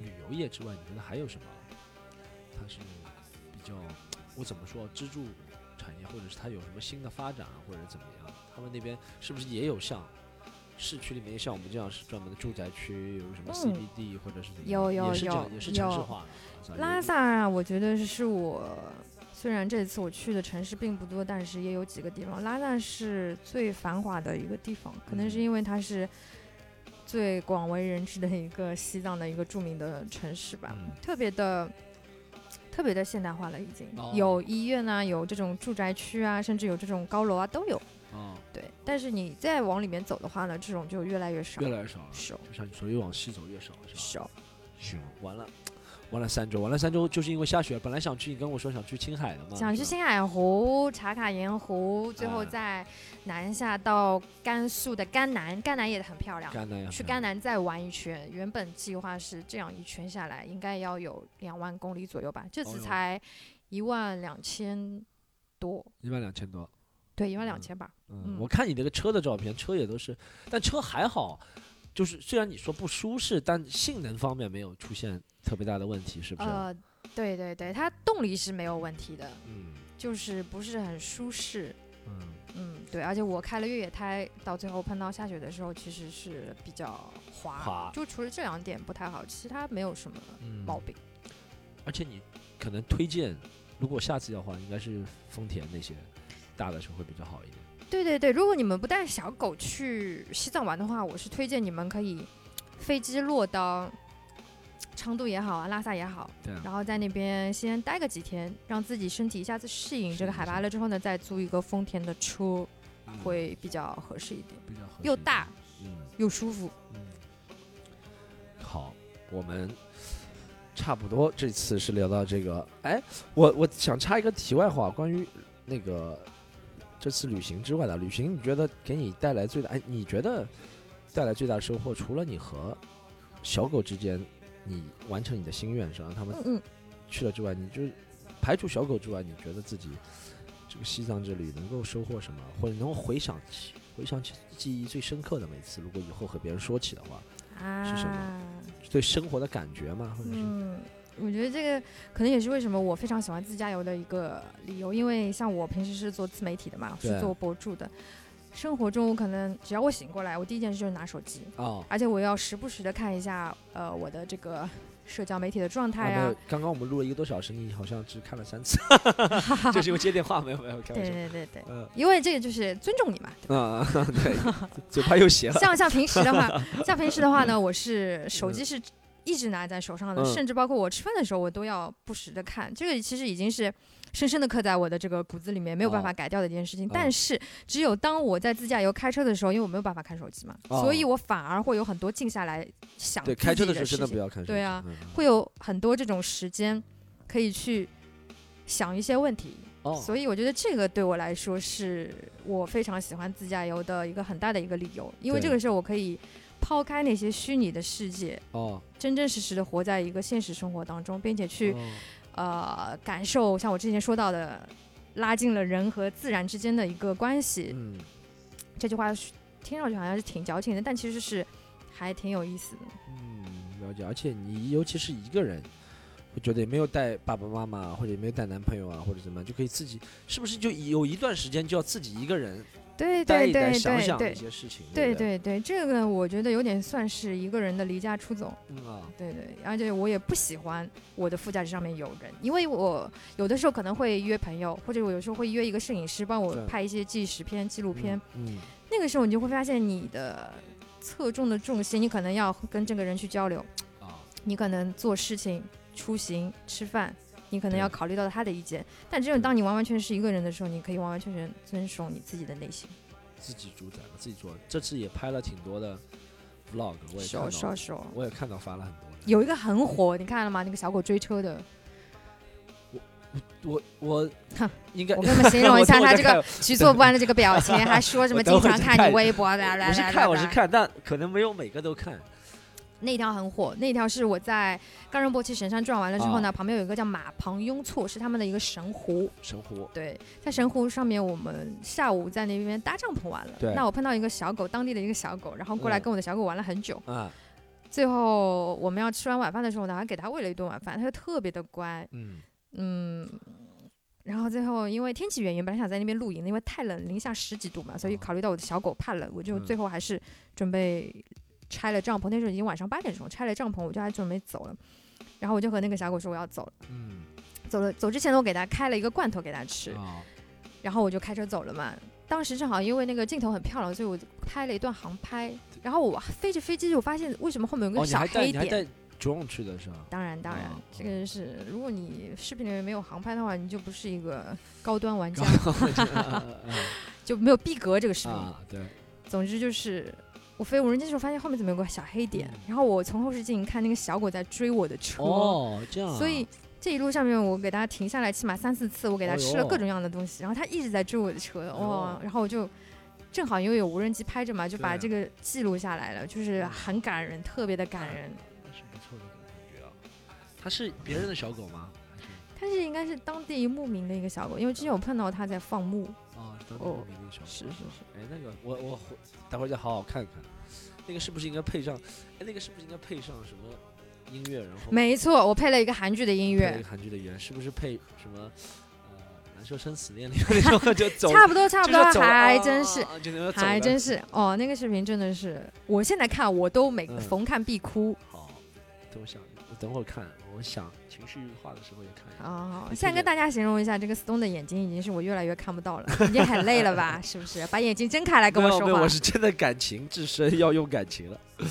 旅游业之外，你觉得还有什么？它是比较，我怎么说，支柱产业，或者是它有什么新的发展，啊或者怎么样？他们那边是不是也有像市区里面像我们这样是专门的住宅区，有什么嗯 CBD、或者是有？有也是，有也是城市有化的。拉萨啊，我觉得是我虽然这次我去的城市并不多，但是也有几个地方，拉萨是最繁华的一个地方，可能是嗯因为它是最广为人知的一个西藏的一个著名的城市吧，嗯特别的。特别的现代化了，已经、哦有医院啊，有这种住宅区啊，甚至有这种高楼啊，都有。啊，对，但是你再往里面走的话呢，这种就越来越少，越来越少了，少就像你说，越往西走越少，是吧？少。行，完了，完了三周，完了三周，就是因为下雪。本来想去，你跟我说想去青海的嘛，想去青海湖、茶卡盐湖，最后哎再南下到甘肃的甘南，甘南也很漂亮。甘南，去甘南再玩一圈，原本计划是这样一圈下来，应该要有两万公里左右吧，这次才一万两千多，一万两千多。对，一万两千吧。嗯，嗯我看你那个车的照片，车也都是，但车还好，就是虽然你说不舒适，但性能方面没有出现特别大的问题，是不是？呃，对对对，它动力是没有问题的，嗯就是不是很舒适。嗯，嗯，对，而且我开了越野胎，到最后碰到下雪的时候，其实是比较滑，滑就除了这两点不太好，其他没有什么嗯毛病。而且你可能推荐，如果下次要换，应该是丰田那些大的车会比较好一点。对对对，如果你们不带小狗去西藏玩的话，我是推荐你们可以飞机落到昌都也好啊，拉萨也好，对啊，然后在那边先待个几天，让自己身体一下子适应这个海拔了之后呢，再租一个丰田的车嗯会比较合适一点，比较合适又大，嗯又舒服。嗯。好，我们差不多这次是聊到这个。哎，我我想插一个题外话，关于那个这次旅行之外的旅行，你觉得给你带来最大？哎，你觉得带来最大的收获，除了你和小狗之间，你完成你的心愿，是让他们去了之外，你就排除小狗之外，你觉得自己这个西藏之旅能够收获什么，或者能够回想起回想起记忆最深刻的每次？如果以后和别人说起的话，啊，是什么对生活的感觉吗？或者是嗯，我觉得这个可能也是为什么我非常喜欢自驾游的一个理由，因为像我平时是做自媒体的嘛，是做博主的。生活中，我可能只要我醒过来，我第一件事就是拿手机，哦，而且我要时不时的看一下，呃，我的这个社交媒体的状态啊啊。刚刚我们录了一个多小时，你好像只看了三次，[laughs] 就是因为接电话没有没有开玩对笑。对对对，嗯因为这个就是尊重你嘛。嗯，嗯对，[laughs] 嘴巴又斜了。像像平时的话，[laughs] 像平时的话呢，我是手机是一直拿在手上的，嗯甚至包括我吃饭的时候，我都要不时的看。这个其实已经是深深的刻在我的这个骨子里面，没有办法改掉的一件事情。哦但是只有当我在自驾游开车的时候，因为我没有办法看手机嘛，哦所以我反而会有很多静下来想对，开车的时候真的不要看手机。对啊嗯，会有很多这种时间可以去想一些问题。哦，所以我觉得这个对我来说是我非常喜欢自驾游的一个很大的一个理由，因为这个时候我可以抛开那些虚拟的世界，哦，真真实实的活在一个现实生活当中，并且去、哦呃感受像我之前说到的，拉近了人和自然之间的一个关系。嗯，这句话听上去好像是挺矫情的，但其实是还挺有意思的。嗯，了解。而且你尤其是一个人，我觉得也没有带爸爸妈妈，或者也没有带男朋友啊，或者怎么样，就可以自己，是不是就有一段时间就要自己一个人对对对对对一些事情？对对，对对，这个我觉得有点算是一个人的离家出走。嗯啊，对对，而且我也不喜欢我的副驾驶上面有人，因为我有的时候可能会约朋友，或者我有时候会约一个摄影师帮我拍一些纪实片、纪录片。嗯，那个时候你就会发现你的侧重的重心，你可能要跟这个人去交流，你可能做事情、出行、吃饭。你可能要考虑到他的意见，但只有当你完完全是一个人的时候，你可以完完全全遵守你自己的内心。自己主宰嘛，自己做。这次也拍了挺多的 vlog，我也看手到，手手，我也看到发了很多。有一个很火，你看了吗？那个小狗追车的，我我哼应该我给你们形容一下 [laughs] 他这个局促不安的这个表情，[laughs] 还说什么经常看看你微博，啦啦啦我是看我是看，但可能没有每个都看。那条很火，那条是我在冈仁波齐神山转完了之后呢，啊旁边有一个叫马旁雍措，是他们的一个神湖。神湖对，在神湖上面，我们下午在那边搭帐篷玩了。对那我碰到一个小狗，当地的一个小狗，然后过来嗯跟我的小狗玩了很久。啊，最后我们要吃完晚饭的时候呢，还给它喂了一顿晚饭，它就特别的乖。嗯，嗯，然后最后因为天气原因，本来想在那边露营的，因为太冷，零下十几度嘛，所以哦考虑到我的小狗怕冷，我就嗯最后还是准备拆了帐篷。那时候已经晚上八点钟，拆了帐篷，我就还准备走了。然后我就和那个小狗说我要走了，嗯，走了走之前呢，我给它开了一个罐头给它吃，啊，然后我就开车走了嘛。当时正好因为那个镜头很漂亮，所以我就拍了一段航拍。然后我飞着飞机，我发现为什么后面有哦，个小你还带黑点。你还带 drone 去的是吧？当然，当然哦，这个是如果你视频里面没有航拍的话，你就不是一个高端玩家，[laughs] 就没有逼格这个视频。啊，对，总之就是我飞无人机的时候，发现后面怎么有个小黑点，嗯然后我从后视镜看那个小狗在追我的车，哦，这样啊，所以这一路上面我给它停下来起码三四次，我给它吃了各种各样的东西，然后它一直在追我的车，哇、哦然后我就。正好因为有无人机拍着嘛，就把这个记录下来了，就是很感人，特别的感人。那是不错的感觉啊。它是别人的小狗吗？它是应该是当地牧民的一个小狗，因为之前我碰到它在放牧。哦。是是是，哎，那个我我待会儿再好好看看，那个是不是应该配上？哎，那个是不是应该配上什么音乐？然后没错，我配了一个韩剧的音乐配一个，韩剧的音乐，是不是配什么？呃，难受生死恋里面那种就走，[laughs] 差不多差不多，还啊真是。还真是哦，那个视频真的是，我现在看我都每嗯逢看必哭好。等我想，我等会儿看，我想情绪化的时候也看一下。啊！你推荐现在跟大家形容一下，这个 Stone 的眼睛已经是我越来越看不到了，[laughs] 已经很累了吧？是不是？把眼睛睁开来跟我说话没有我。是真的感情至深，要用感情了。[laughs]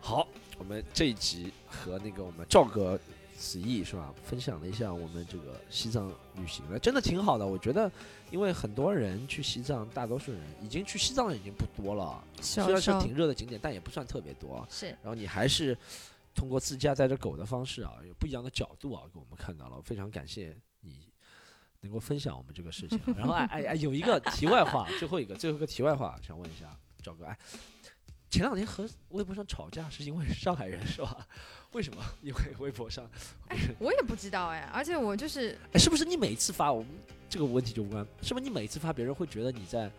好，我们这一集和那个我们赵哥子毅是吧，分享了一下我们这个西藏旅行了，真的挺好的。我觉得，因为很多人去西藏，大多数人已经去西藏的已经不多了，虽然是是挺热的景点，但也不算特别多。是然后你还是通过自驾带着狗的方式啊，有不一样的角度啊，给我们看到了，非常感谢你能够分享我们这个事情啊。然后哎哎哎，有一个题外话，最后一个最后一个题外话，想问一下赵哥，哎，前两天和微博上吵架是因为上海人是吧？为什么？因为微博上，我也不知道哎，而且我就是哎，是不是你每次发我们这个问题就无关？是不是你每次发别人会觉得你在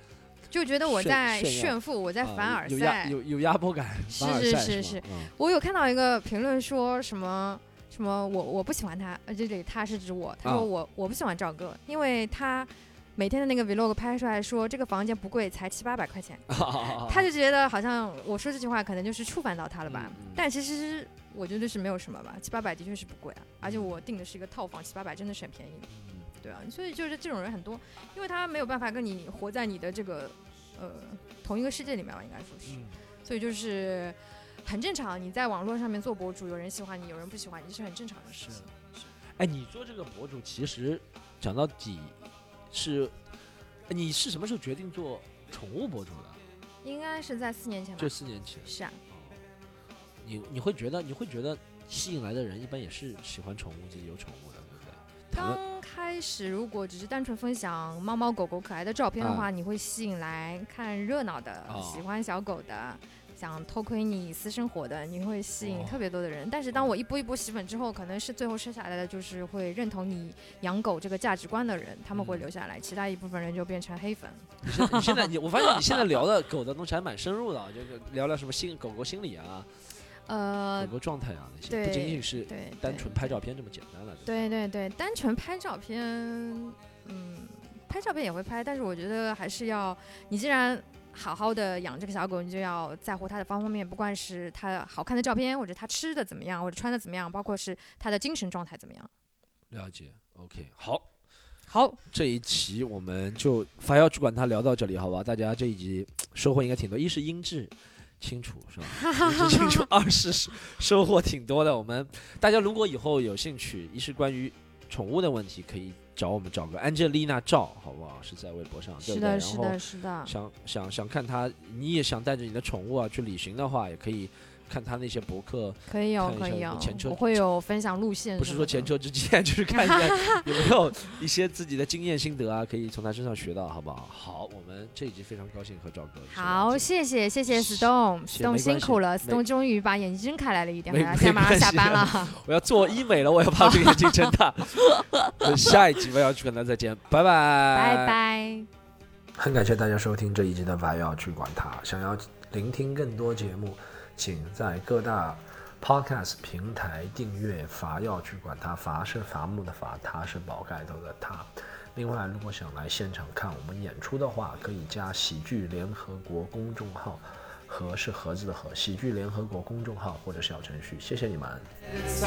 就觉得我在炫富，我在凡尔赛，有有压迫感。[laughs] 是是是是，我有看到一个评论说什么什么，我我不喜欢他，呃，这里他是指我，他说我我不喜欢赵哥，因为他每天的那个 vlog 拍出来说这个房间不贵，才七八百块钱，[laughs] 他就觉得好像我说这句话可能就是触犯到他了吧，但其实我觉得是没有什么吧，七八百的确是不贵啊，而且我订的是一个套房，七八百真的是很便宜。对啊，所以就是这种人很多，因为他没有办法跟你活在你的这个呃同一个世界里面吧，应该说是，所以就是很正常。你在网络上面做博主，有人喜欢你，有人不喜欢你，是很正常的事情。是，哎，你做这个博主，其实讲到底是，你是什么时候决定做宠物博主的？应该是在四年前吧。就四年前。是啊。你你会觉得你会觉得吸引来的人一般也是喜欢宠物，自己有宠物的。刚开始，如果只是单纯分享猫猫狗狗可爱的照片的话，你会吸引来看热闹的、喜欢小狗的、想偷窥你私生活的，你会吸引特别多的人。但是当我一波一波洗粉之后，可能是最后剩下来的就是会认同你养狗这个价值观的人，他们会留下来，其他一部分人就变成黑粉。你现在你，我发现你现在 [laughs] 聊的狗的东西还蛮深入的，就是聊聊什么心狗狗心理啊。呃，很多状态啊，那些不仅仅是单纯拍照片这么简单了。对对对，单纯拍照片，嗯，拍照片也会拍，但是我觉得还是要，你既然好好的养这个小狗，你就要在乎它的方方面面，不管是它好看的照片，或者它吃的怎么样，或者穿的怎么样，包括是它的精神状态怎么样。了解，OK，好，好，这一期我们就发要去管它聊到这里，好吧？大家这一集收获应该挺多，一是音质。清楚是吧？清楚，[laughs] 二是收获挺多的。我们大家如果以后有兴趣，一是关于宠物的问题，可以找我们找个 Angelina 照，好不好？是在微博上，对不对？是的，是的，是的。想想想看他，你也想带着你的宠物啊去旅行的话，也可以。看他那些博客，可以有，可以有，我会有分享路线。不是说前车之鉴，[laughs] 就是看一下有没有一些自己的经验心得啊，可以从他身上学到，好不好？好，我们这一集非常高兴和赵哥。好，谢谢谢谢 Stone，Stone 辛苦了，Stone 终于把眼睛睁开来了一点，现在马上下班了。[laughs] 我要做医美了，我要把这个眼睛睁大。[laughs] 下一集我要去跟他再见，拜拜，拜拜。很感谢大家收听这一集的《不要去管他》，想要聆听更多节目。请在各大 podcast 平台订阅“伐要去管它”，伐是伐木的伐，他是宝盖头的他。另外，如果想来现场看我们演出的话，可以加喜剧联合国公众号，盒是盒子的盒，喜剧联合国公众号或者小程序。谢谢你们。It's